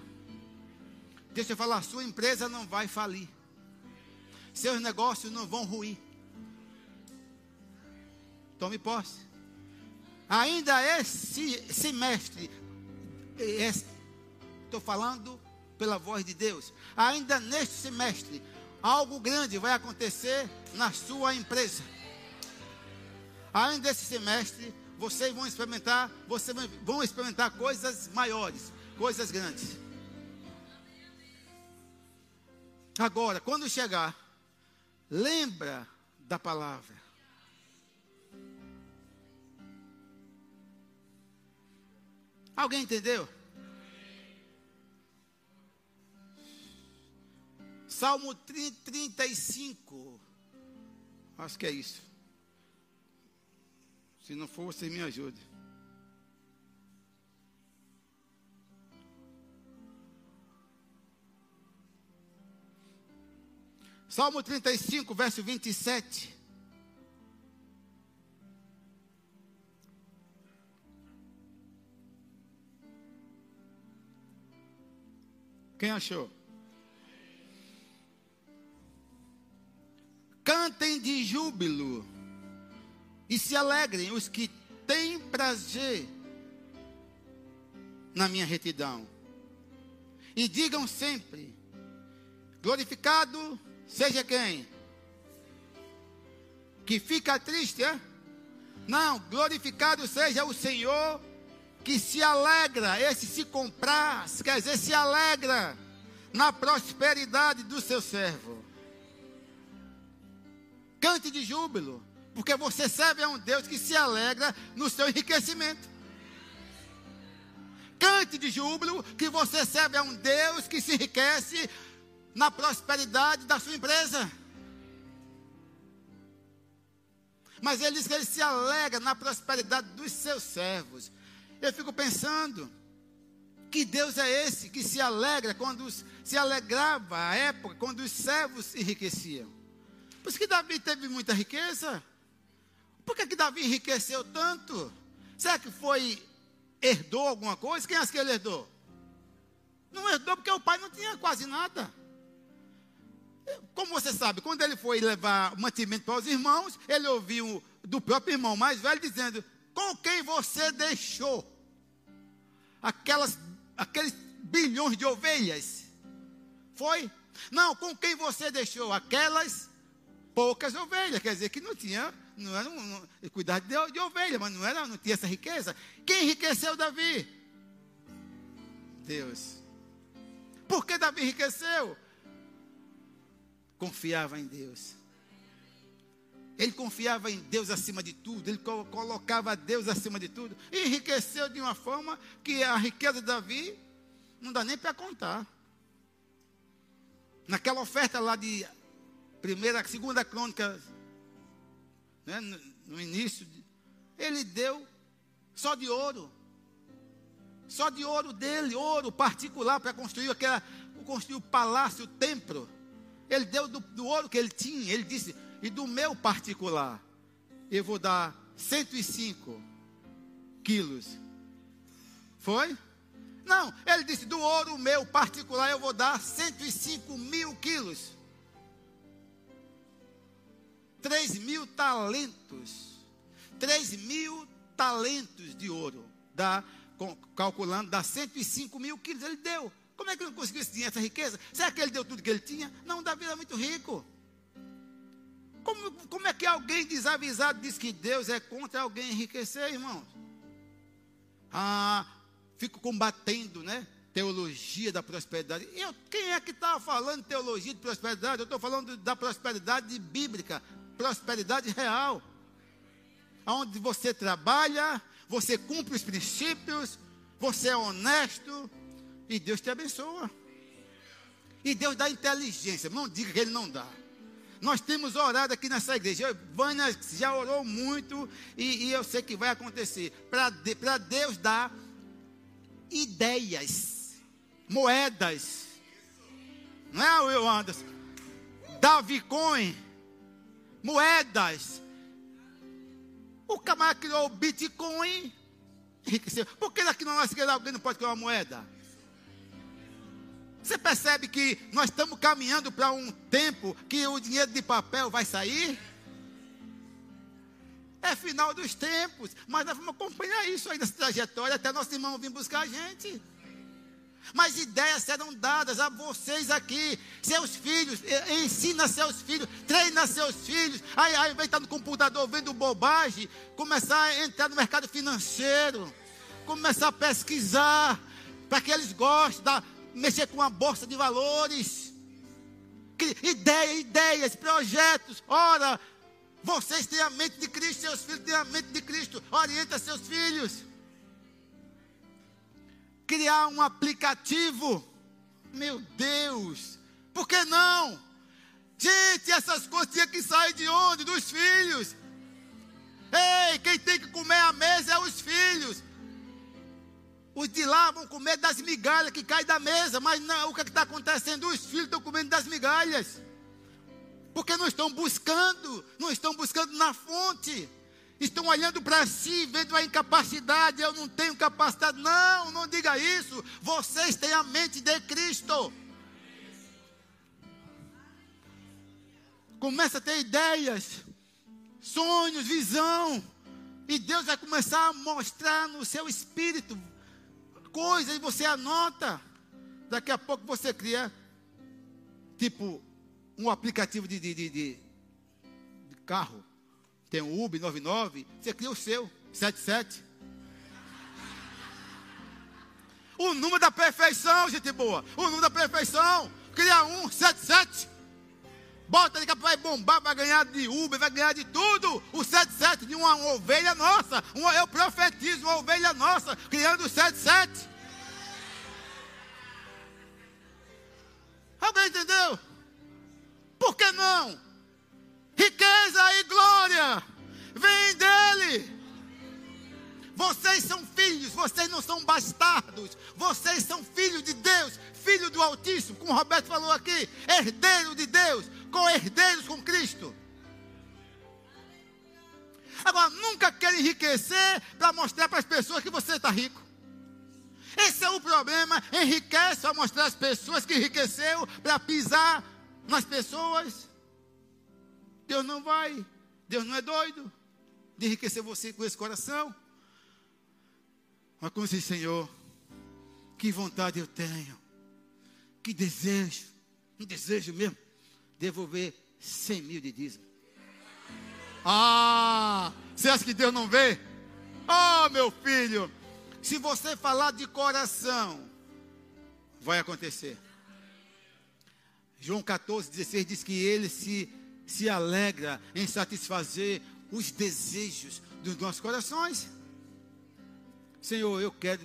Deixa eu falar, sua empresa não vai falir seus negócios não vão ruir. Tome posse. Ainda esse semestre, estou falando pela voz de Deus, ainda neste semestre, algo grande vai acontecer na sua empresa. Ainda esse semestre, vocês vão experimentar, vocês vão experimentar coisas maiores, coisas grandes. Agora, quando chegar Lembra da palavra. Alguém entendeu? Salmo 35. Acho que é isso. Se não for, você me ajude. Salmo 35, verso 27. Quem achou? Cantem de júbilo e se alegrem os que têm prazer na minha retidão. E digam sempre: glorificado Seja quem? Que fica triste, é? Não, glorificado seja o Senhor que se alegra, esse se compraz, quer dizer, se alegra na prosperidade do seu servo. Cante de júbilo, porque você serve a um Deus que se alegra no seu enriquecimento. Cante de júbilo, que você serve a um Deus que se enriquece na prosperidade da sua empresa. Mas ele diz que ele se alegra na prosperidade dos seus servos. Eu fico pensando, que Deus é esse que se alegra quando se alegrava à época quando os servos enriqueciam. Por isso que Davi teve muita riqueza. Por que, que Davi enriqueceu tanto? Será que foi herdou alguma coisa? Quem acha que ele herdou? Não herdou porque o pai não tinha quase nada. Como você sabe, quando ele foi levar mantimento para os irmãos, ele ouviu do próprio irmão mais velho dizendo: Com quem você deixou aquelas, aqueles bilhões de ovelhas? Foi? Não, com quem você deixou aquelas poucas ovelhas? Quer dizer que não tinha, não era um, um, cuidar de, de ovelha, mas não era, não tinha essa riqueza. Quem enriqueceu Davi? Deus. Por que Davi enriqueceu? confiava em Deus. Ele confiava em Deus acima de tudo, ele colocava Deus acima de tudo, e enriqueceu de uma forma que a riqueza de Davi não dá nem para contar. Naquela oferta lá de primeira, segunda crônica, né, no, início, ele deu só de ouro. Só de ouro dele, ouro particular para construir aquela, construir o palácio, o templo. Ele deu do, do ouro que ele tinha. Ele disse: e do meu particular, eu vou dar 105 quilos. Foi? Não, ele disse: do ouro meu particular, eu vou dar 105 mil quilos. 3 mil talentos. 3 mil talentos de ouro. Dá, calculando, dá 105 mil quilos. Ele deu. Como é que ele não conseguiu esse dinheiro, essa riqueza? Será que ele deu tudo que ele tinha? Não, Davi era muito rico. Como, como é que alguém desavisado diz que Deus é contra alguém enriquecer, irmãos? Ah, fico combatendo, né? Teologia da prosperidade. Eu, quem é que está falando teologia de prosperidade? Eu estou falando da prosperidade bíblica, prosperidade real. Onde você trabalha, você cumpre os princípios, você é honesto e Deus te abençoa. E Deus dá inteligência. Não diga que Ele não dá. Nós temos orado aqui nessa igreja. Vânia já orou muito e, e eu sei que vai acontecer. Para de, Deus dar ideias, moedas. Não é, Will Anderson? Davi Coin, moedas. O camarada criou o Bitcoin, enriqueceu. Por que aqui na nossa igreja alguém não pode criar uma moeda? Você percebe que nós estamos caminhando para um tempo que o dinheiro de papel vai sair? É final dos tempos, mas nós vamos acompanhar isso aí nessa trajetória até nosso irmão vir buscar a gente. Mas ideias serão dadas a vocês aqui, seus filhos, ensina seus filhos, treina seus filhos. Aí, aí estar no computador vendo bobagem, começar a entrar no mercado financeiro, começar a pesquisar, para que eles gostem da, mexer com uma bolsa de valores. Ideias, ideias, projetos. Ora, vocês têm a mente de Cristo, seus filhos têm a mente de Cristo. Orienta seus filhos. Criar um aplicativo. Meu Deus, por que não? Gente, essas coisas que sair de onde? Dos filhos. Ei, quem tem que comer a mesa é os filhos. Os de lá vão comer das migalhas que caem da mesa, mas não, o que é está acontecendo? Os filhos estão comendo das migalhas. Porque não estão buscando, não estão buscando na fonte. Estão olhando para si, vendo a incapacidade. Eu não tenho capacidade. Não, não diga isso. Vocês têm a mente de Cristo. Começa a ter ideias, sonhos, visão. E Deus vai começar a mostrar no seu espírito coisa e você anota. Daqui a pouco você cria, tipo, um aplicativo de, de, de, de carro. Tem o Uber 99, você cria o seu, 77. O número da perfeição, gente boa. O número da perfeição. Cria um, 77. Bota ali que vai bombar, vai ganhar de Uber, vai ganhar de tudo. O 77 de uma ovelha nossa. Uma, eu profetizo uma ovelha nossa, criando o 77. Alguém entendeu? Por que não? Riqueza Vocês são filhos, vocês não são bastardos. Vocês são filhos de Deus, filho do Altíssimo, como o Roberto falou aqui, herdeiro de Deus, co-herdeiros com Cristo. Agora, nunca quer enriquecer para mostrar para as pessoas que você está rico. Esse é o problema. Enriquece para mostrar às pessoas que enriqueceu para pisar nas pessoas. Deus não vai. Deus não é doido de enriquecer você com esse coração. Como diz, Senhor, que vontade eu tenho, que desejo, um desejo mesmo, devolver 100 mil de dízimo. Ah, você acha que Deus não vê? Oh, meu filho, se você falar de coração, vai acontecer. João 14, 16 diz que ele se se alegra em satisfazer os desejos dos nossos corações. Senhor, eu quero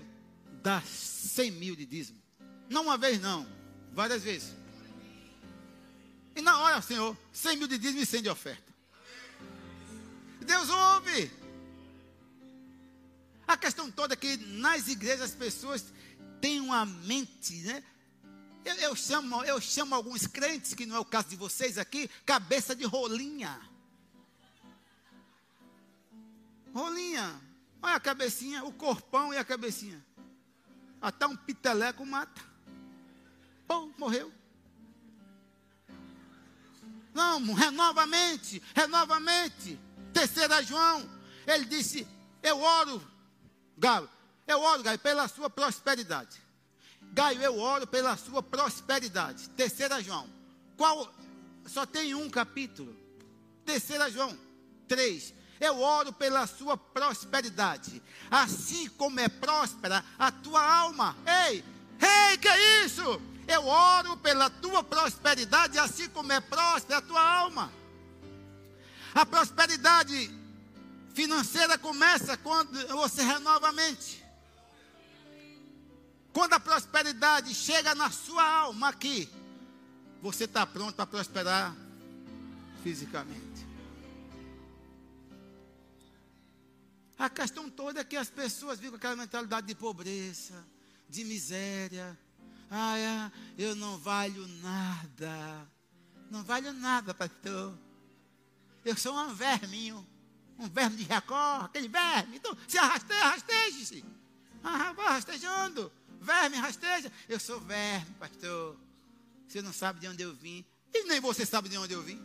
dar 100 mil de dízimo. Não uma vez, não. Várias vezes. E na hora, Senhor, 100 mil de dízimo e 100 de oferta. Deus ouve. A questão toda é que nas igrejas as pessoas têm uma mente, né? Eu, eu, chamo, eu chamo alguns crentes, que não é o caso de vocês aqui, cabeça de rolinha. Rolinha. Olha a cabecinha, o corpão e a cabecinha. Até um piteleco mata. Pô, morreu. Não, renovamente, renovamente. Terceira João, ele disse: Eu oro, Galo, eu oro, Galo, pela sua prosperidade. Gaio, eu oro pela sua prosperidade. Terceira João. Qual? Só tem um capítulo. Terceira João 3. Eu oro pela sua prosperidade. Assim como é próspera a tua alma. Ei, ei, que é isso? Eu oro pela tua prosperidade, assim como é próspera a tua alma. A prosperidade financeira começa quando você renova a mente. Quando a prosperidade chega na sua alma aqui, você está pronto para prosperar fisicamente. A questão toda é que as pessoas vivem com aquela mentalidade de pobreza, de miséria. Ah, é, eu não valho nada. Não valho nada, pastor. Eu sou um verminho. Um verme de Jacó, aquele verme. Então, se arrasteja, arrasteje-se. Ah, vai rastejando. Verme, rasteja. Eu sou verme, pastor. Você não sabe de onde eu vim. E nem você sabe de onde eu vim.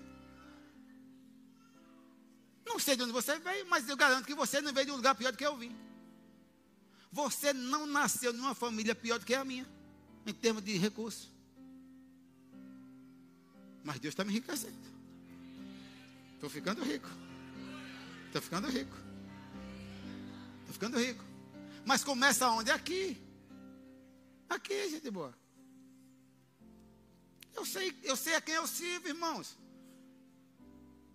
Não sei de onde você veio, mas eu garanto que você não veio de um lugar pior do que eu vim. Você não nasceu numa família pior do que a minha, em termos de recursos. Mas Deus está me enriquecendo. Estou ficando rico. Estou ficando rico. Estou ficando rico. Mas começa onde? Aqui. Aqui, gente boa. Eu sei, eu sei a quem eu sirvo, irmãos.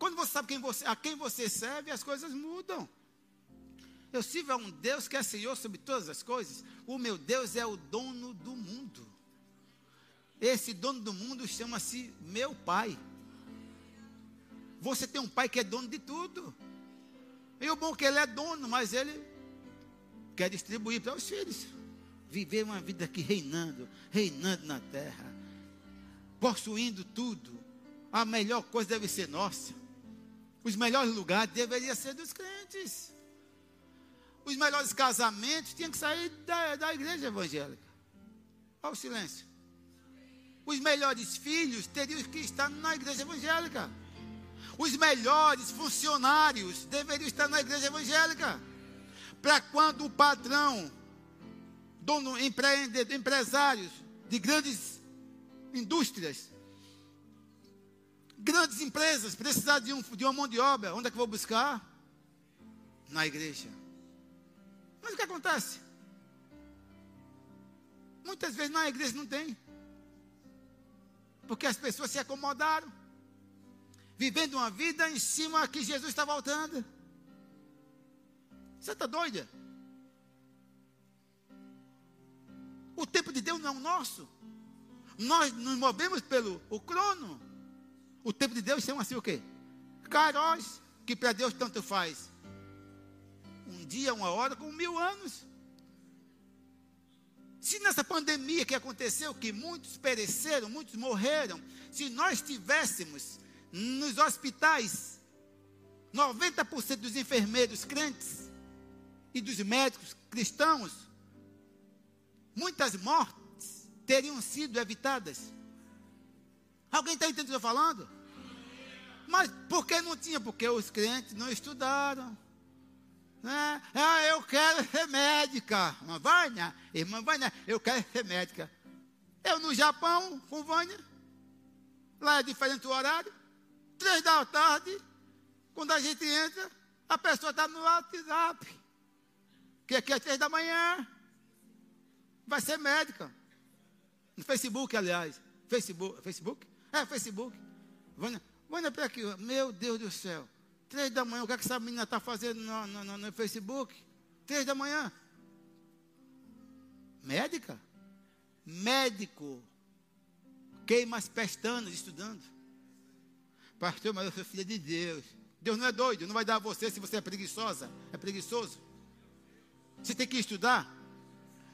Quando você sabe quem você, a quem você serve, as coisas mudam. Eu sirvo a um Deus que é Senhor sobre todas as coisas. O meu Deus é o dono do mundo. Esse dono do mundo chama-se meu Pai. Você tem um pai que é dono de tudo. E o bom é que ele é dono, mas ele quer distribuir para os filhos viver uma vida aqui reinando, reinando na terra, possuindo tudo. A melhor coisa deve ser nossa. Os melhores lugares deveriam ser dos crentes. Os melhores casamentos tinham que sair da, da igreja evangélica. Olha o silêncio. Os melhores filhos teriam que estar na igreja evangélica. Os melhores funcionários deveriam estar na igreja evangélica. Para quando o patrão dono, empreendedor, empresários de grandes indústrias, grandes empresas, precisar de, um, de uma mão de obra, onde é que eu vou buscar? Na igreja. Mas o que acontece? Muitas vezes na igreja não tem. Porque as pessoas se acomodaram, vivendo uma vida em cima que Jesus está voltando. Você está doida? O tempo de Deus não é o nosso. Nós nos movemos pelo o crono. O tempo de Deus chama assim o quê? Caróis, que para Deus tanto faz. Um dia, uma hora, com mil anos. Se nessa pandemia que aconteceu, que muitos pereceram, muitos morreram, se nós tivéssemos nos hospitais 90% dos enfermeiros crentes e dos médicos cristãos, muitas mortes teriam sido evitadas. Alguém está entendendo o que eu estou falando? Mas por que não tinha? Porque os crentes não estudaram. Né? Ah, eu quero ser médica. Uma Vânia, irmã Vânia, eu quero ser médica. Eu no Japão, com Vânia. Lá é diferente o horário. Três da tarde, quando a gente entra, a pessoa está no WhatsApp. Que aqui é três da manhã. Vai ser médica. No Facebook, aliás. Facebook. Facebook? É, Facebook. Olha para aqui, meu Deus do céu. Três da manhã, o que, é que essa menina está fazendo no, no, no Facebook? Três da manhã. Médica? Médico. Queima as pestanas estudando. Pastor, mas eu sou filha de Deus. Deus não é doido, não vai dar a você se você é preguiçosa, é preguiçoso. Você tem que estudar.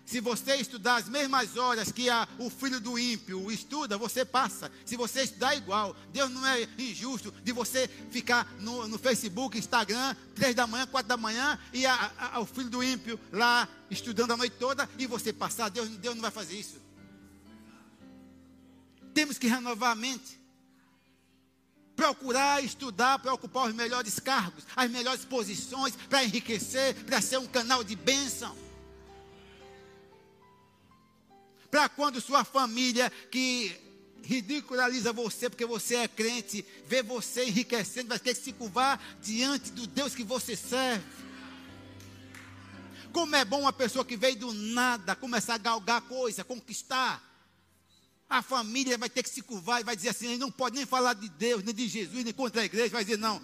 Se você estudar as mesmas horas que a, o filho do ímpio estuda, você passa. Se você estudar igual, Deus não é injusto de você ficar no, no Facebook, Instagram, três da manhã, quatro da manhã, e a, a, o filho do ímpio lá estudando a noite toda e você passar. Deus, Deus não vai fazer isso. Temos que renovar a mente. Procurar estudar para ocupar os melhores cargos, as melhores posições, para enriquecer, para ser um canal de bênção. Para quando sua família que ridiculariza você porque você é crente, vê você enriquecendo, vai ter que se curvar diante do Deus que você serve. Como é bom uma pessoa que veio do nada começar a galgar coisa, conquistar. A família vai ter que se curvar e vai dizer assim: não pode nem falar de Deus, nem de Jesus, nem contra a igreja. Vai dizer: não,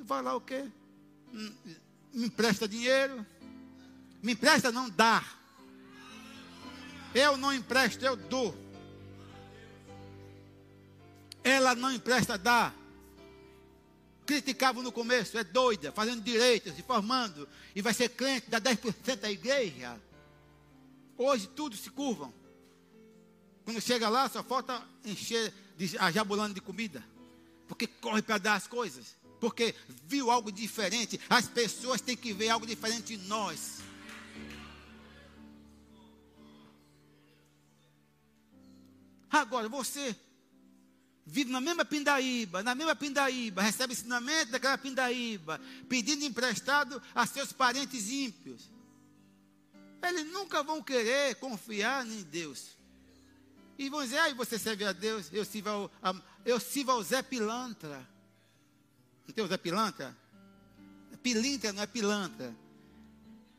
vai lá o quê? Hum, me empresta dinheiro. Me empresta, não dá. Eu não empresto, eu dou. Ela não empresta, dá. Criticavam no começo, é doida, fazendo direito, se formando, e vai ser crente, dá 10% da igreja. Hoje tudo se curvam. Quando chega lá, só falta encher a jabulando de comida. Porque corre para dar as coisas. Porque viu algo diferente. As pessoas têm que ver algo diferente em nós. Agora, você vive na mesma pindaíba, na mesma pindaíba, recebe ensinamento daquela pindaíba, pedindo emprestado a seus parentes ímpios. Eles nunca vão querer confiar em Deus. E vão dizer, aí você serve a Deus, eu sirvo ao, eu sirvo ao Zé Pilantra. Não tem o Zé Pilantra? Pilintra não é pilantra.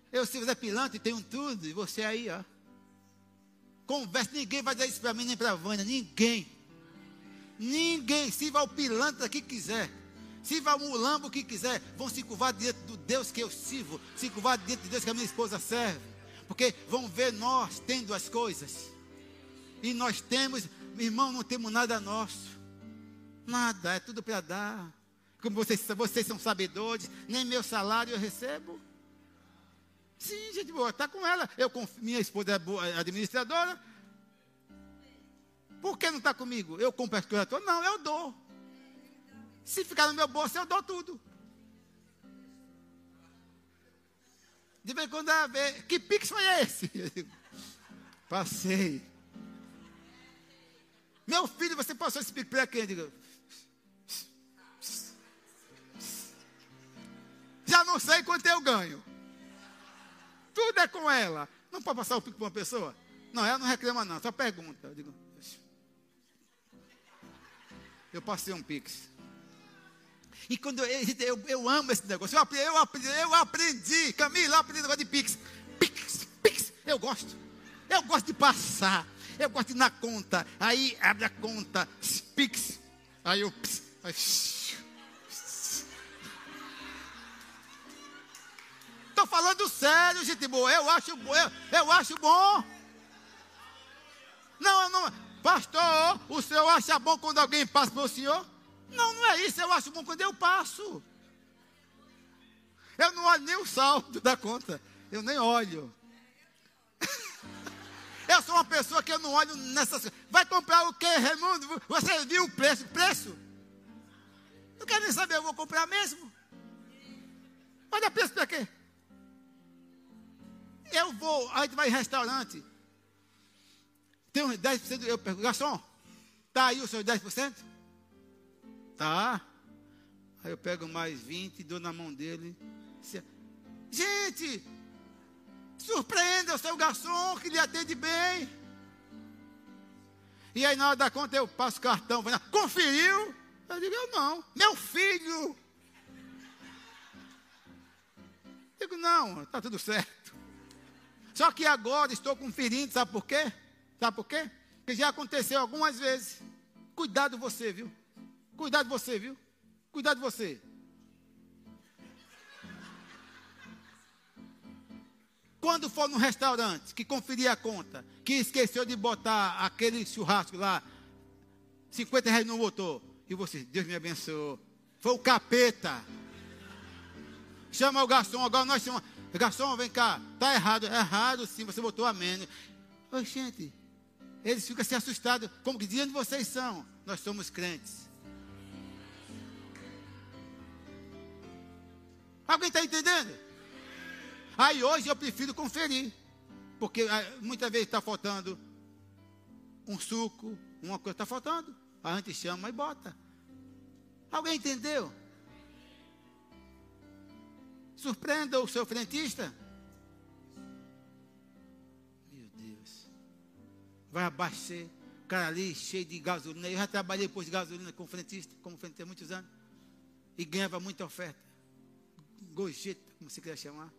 Eu sirvo o Zé Pilantra e tenho tudo, e você aí, ó. Conversa, ninguém vai dizer isso para mim nem para a Vânia, ninguém. Ninguém, se vai o pilantra que quiser, se vai o mulambo que quiser, vão se curvar diante do Deus que eu sirvo, se curvar diante de Deus que a minha esposa serve, porque vão ver nós tendo as coisas, e nós temos, irmão, não temos nada nosso, nada, é tudo para dar. Como vocês, vocês são sabedores, nem meu salário eu recebo. Sim, gente boa, está com ela. Eu, minha esposa é boa, é administradora. Por que não está comigo? Eu compro as coisas todas? Não, eu dou. Se ficar no meu bolso, eu dou tudo. De vez em quando ela vê, que pix foi esse? Passei. Meu filho, você passou esse pix para quem? Eu digo, já não sei quanto eu ganho. Tudo é com ela. Não pode passar o pico para uma pessoa? Não, ela não reclama não, só pergunta. Eu digo, eu passei um pix. E quando eu, eu, eu amo esse negócio, eu aprendi, eu aprendi, eu aprendi Camila, eu aprendi negócio de pix. Pix, pix, eu gosto. Eu gosto de passar. Eu gosto de ir na conta. Aí abre a conta, pix. Aí eu, pix, aí, Estou falando sério, gente boa. Eu acho, eu, eu acho bom. Não, não. Pastor, o senhor acha bom quando alguém passa para o senhor? Não, não é isso. Eu acho bom quando eu passo. Eu não olho nem o saldo da conta. Eu nem olho. Eu sou uma pessoa que eu não olho nessas Vai comprar o quê, Raimundo? Você viu o preço? Preço? Não quer nem saber, eu vou comprar mesmo. Olha preço para quê? Eu vou, a gente vai em restaurante. Tem uns 10%, eu pergunto, garçom, tá aí os seus 10%? Tá. Aí eu pego mais 20 e dou na mão dele. Gente, surpreenda o seu garçom que lhe atende bem. E aí na hora da conta eu passo o cartão, conferiu? Eu digo, eu não, meu filho. Eu digo, não, está tudo certo. Só que agora estou conferindo, sabe por quê? Sabe por quê? Porque já aconteceu algumas vezes. Cuidado você, viu? Cuidado você, viu? Cuidado você. Quando for no restaurante, que conferir a conta, que esqueceu de botar aquele churrasco lá, 50 reais não botou. E você, Deus me abençoou. Foi o capeta. Chama o garçom, agora nós chamamos. Garçom, vem cá. Está errado. É errado sim, você botou amém. Oi, gente. Eles ficam se assustados. Como que de vocês são? Nós somos crentes. Alguém está entendendo? Aí hoje eu prefiro conferir. Porque ah, muitas vezes está faltando um suco, uma coisa está faltando. A gente chama e bota. Alguém entendeu? Surpreenda o seu frentista. Meu Deus. Vai abaixar. Cara ali cheio de gasolina. Eu já trabalhei por de gasolina como frentista, como frentista há muitos anos. E ganhava muita oferta. Gorjeta, como você quer chamar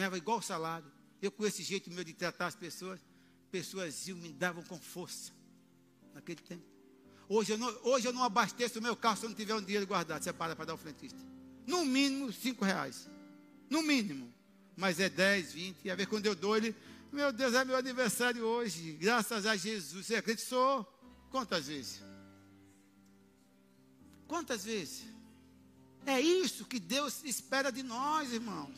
ganhava igual o salário. Eu, com esse jeito meu de tratar as pessoas, pessoas me davam com força. Naquele tempo. Hoje eu, não, hoje eu não abasteço o meu carro se eu não tiver um dinheiro guardado, separa para dar ao frentista. No mínimo, cinco reais. No mínimo. Mas é 10, 20. E a ver quando eu dou ele, meu Deus, é meu aniversário hoje. Graças a Jesus. Você acreditou? Quantas vezes? Quantas vezes? É isso que Deus espera de nós, irmãos.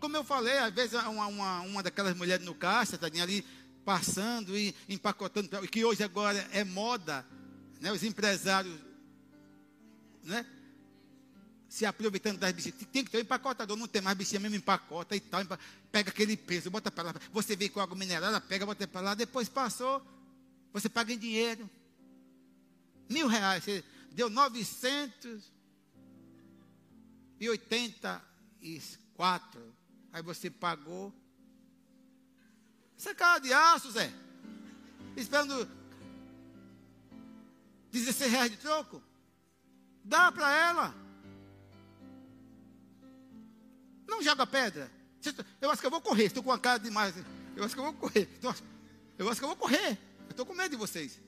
Como eu falei, às vezes uma, uma, uma daquelas mulheres no caixa, tá ali passando e empacotando, que hoje agora é moda, né? os empresários, né? Se aproveitando das bichinhas. Tem que ter um empacotador, não tem mais bichinha mesmo, empacota e tal. Pega aquele peso, bota para lá. Você vem com água minerada, pega, bota para lá. Depois passou, você paga em dinheiro. Mil reais, você deu 984. Aí você pagou. Isso é cara de aço, Zé. Esperando 16 reais de troco. Dá para ela. Não joga pedra. Eu acho que eu vou correr. Estou com uma cara demais. Eu acho que eu vou correr. Eu acho que eu vou correr. Eu estou com medo de vocês.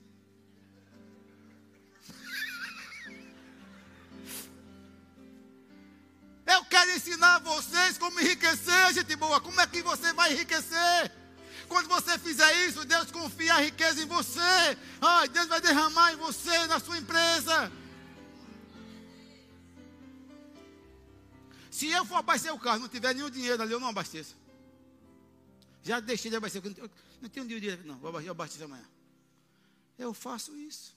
Eu quero ensinar vocês como enriquecer, gente boa. Como é que você vai enriquecer? Quando você fizer isso, Deus confia a riqueza em você. Ai, Deus vai derramar em você, na sua empresa. Se eu for abastecer o carro, não tiver nenhum dinheiro ali, eu não abasteço. Já deixei de abastecer. Não tenho dinheiro, não. Vou abastecer amanhã. Eu faço isso.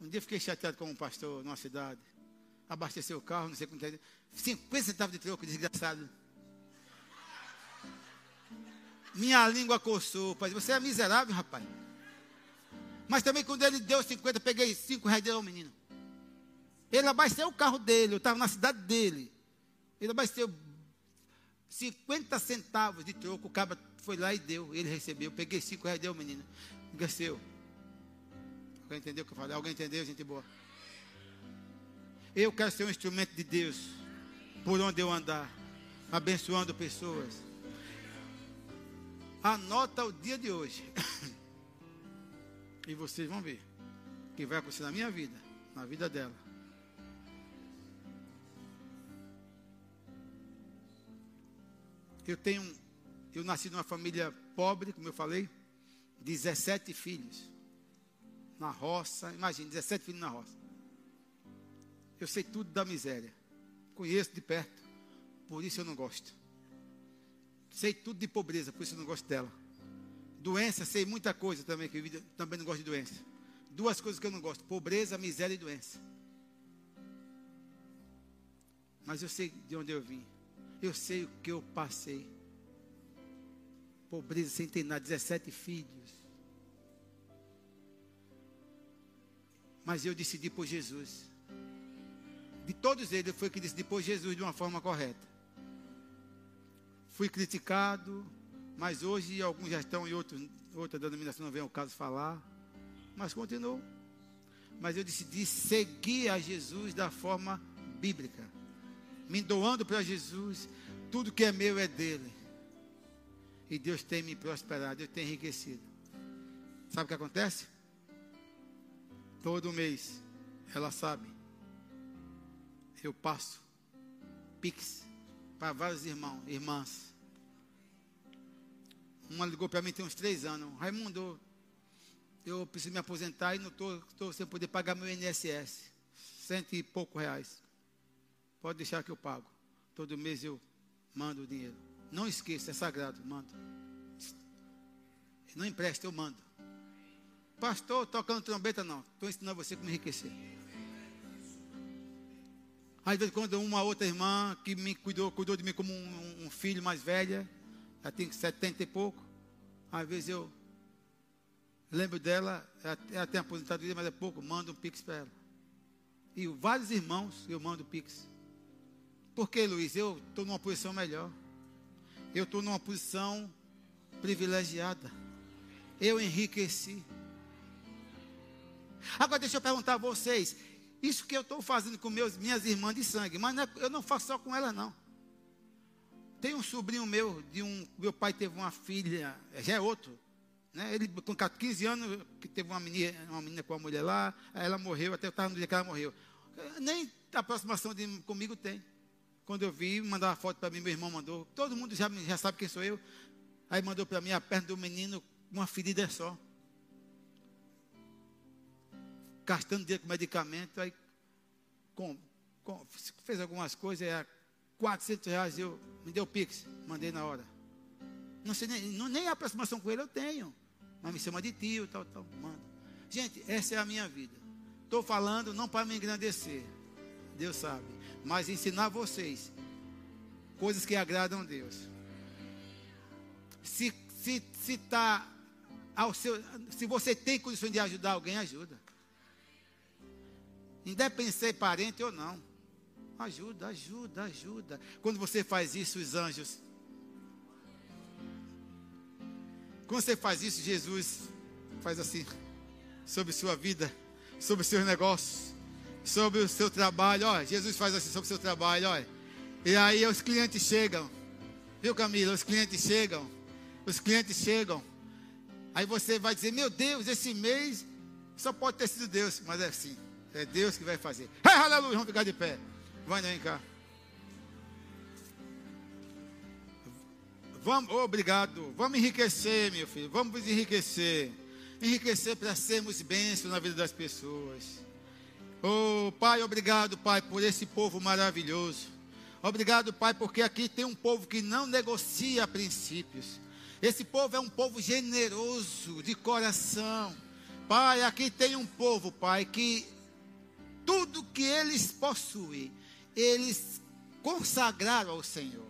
Um dia fiquei chateado com um pastor numa cidade. Abasteceu o carro, não sei quanto é. 50 centavos de troco, desgraçado. Minha língua coçou. Pai, você é miserável, rapaz. Mas também quando ele deu 50, peguei 5 reais e deu ao menino. Ele abasteceu o carro dele, eu estava na cidade dele. Ele abasteceu 50 centavos de troco, o cabra foi lá e deu. Ele recebeu, peguei 5 reais e deu menino. Engraceu. Alguém entendeu o que eu falei? Alguém entendeu, gente boa? Eu quero ser um instrumento de Deus por onde eu andar, abençoando pessoas. Anota o dia de hoje. e vocês vão ver o que vai acontecer na minha vida, na vida dela. Eu tenho, eu nasci numa família pobre, como eu falei, 17 filhos na roça. Imagine, 17 filhos na roça. Eu sei tudo da miséria. Conheço de perto. Por isso eu não gosto. Sei tudo de pobreza, por isso eu não gosto dela. Doença, sei muita coisa também, que eu também não gosto de doença. Duas coisas que eu não gosto: pobreza, miséria e doença. Mas eu sei de onde eu vim. Eu sei o que eu passei. Pobreza sem ter nada, 17 filhos. Mas eu decidi por Jesus. De todos eles, foi que decidi por Jesus de uma forma correta. Fui criticado, mas hoje alguns já estão em outro, outra denominação, não vem ao caso falar. Mas continuo. Mas eu decidi seguir a Jesus da forma bíblica. Me doando para Jesus. Tudo que é meu é dele. E Deus tem me prosperado, Deus tem enriquecido. Sabe o que acontece? Todo mês, ela sabe. Eu passo Pix para vários irmãos, irmãs. Uma ligou para mim tem uns três anos. Raimundo, eu preciso me aposentar e não estou sem poder pagar meu INSS. Cento e pouco reais. Pode deixar que eu pago. Todo mês eu mando o dinheiro. Não esqueça, é sagrado, mando. Não empresta, eu mando. Pastor, tocando trombeta, não. Estou ensinando você como enriquecer. Às vezes, quando uma outra irmã que me cuidou, cuidou de mim como um, um filho mais velha, já tem 70 e pouco. Às vezes eu lembro dela, ela tem aposentadoria, mas é pouco, mando um pix para ela. E vários irmãos eu mando pix. Por que, Luiz? Eu estou numa posição melhor. Eu estou numa posição privilegiada. Eu enriqueci. Agora deixa eu perguntar a vocês: isso que eu estou fazendo com meus, minhas irmãs de sangue, mas não é, eu não faço só com elas, não. Tem um sobrinho meu, de um, meu pai teve uma filha, já é outro, né? Ele com 15 anos, que teve uma menina, uma menina com uma mulher lá, ela morreu, até eu estava no dia que ela morreu. Nem aproximação de, comigo tem. Quando eu vi, mandou uma foto para mim, meu irmão mandou. Todo mundo já, já sabe quem sou eu. Aí mandou para mim a perna do menino, uma ferida só. gastando dinheiro com medicamento, aí com, com, fez algumas coisas, é 400 reais, eu, me deu pix, mandei na hora. Não sei nem, não, nem aproximação com ele eu tenho, mas me chama de tio, tal, tal, manda. Gente, essa é a minha vida. Estou falando não para me engrandecer, Deus sabe, mas ensinar vocês coisas que agradam a Deus. Se se se tá ao seu, se você tem condições de ajudar alguém, ajuda. Independente se é parente ou não. Ajuda, ajuda, ajuda. Quando você faz isso, os anjos. Quando você faz isso, Jesus faz assim. Sobre sua vida, sobre seus negócios, sobre o seu trabalho. Olha, Jesus faz assim sobre o seu trabalho, olha. E aí os clientes chegam. Viu, Camila? Os clientes chegam. Os clientes chegam. Aí você vai dizer: Meu Deus, esse mês só pode ter sido Deus. Mas é assim. É Deus que vai fazer. Hey, aleluia, vamos ficar de pé. Vai, vem cá. Vamos, obrigado. Vamos enriquecer, meu filho. Vamos enriquecer. Enriquecer para sermos bênçãos na vida das pessoas. Oh, Pai, obrigado, Pai, por esse povo maravilhoso. Obrigado, Pai, porque aqui tem um povo que não negocia princípios. Esse povo é um povo generoso de coração. Pai, aqui tem um povo, Pai, que tudo que eles possuem, eles consagraram ao Senhor.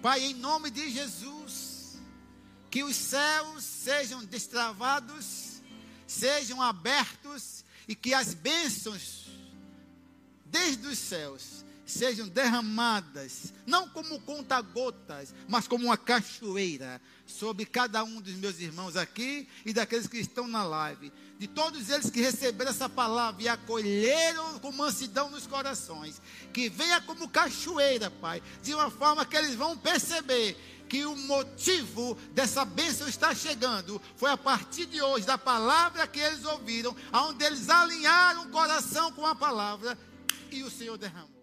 Pai, em nome de Jesus, que os céus sejam destravados, sejam abertos e que as bênçãos desde os céus sejam derramadas, não como conta-gotas, mas como uma cachoeira, sobre cada um dos meus irmãos aqui e daqueles que estão na live. De todos eles que receberam essa palavra e acolheram com mansidão nos corações. Que venha como cachoeira, Pai, de uma forma que eles vão perceber que o motivo dessa bênção está chegando foi a partir de hoje, da palavra que eles ouviram, onde eles alinharam o coração com a palavra e o Senhor derramou.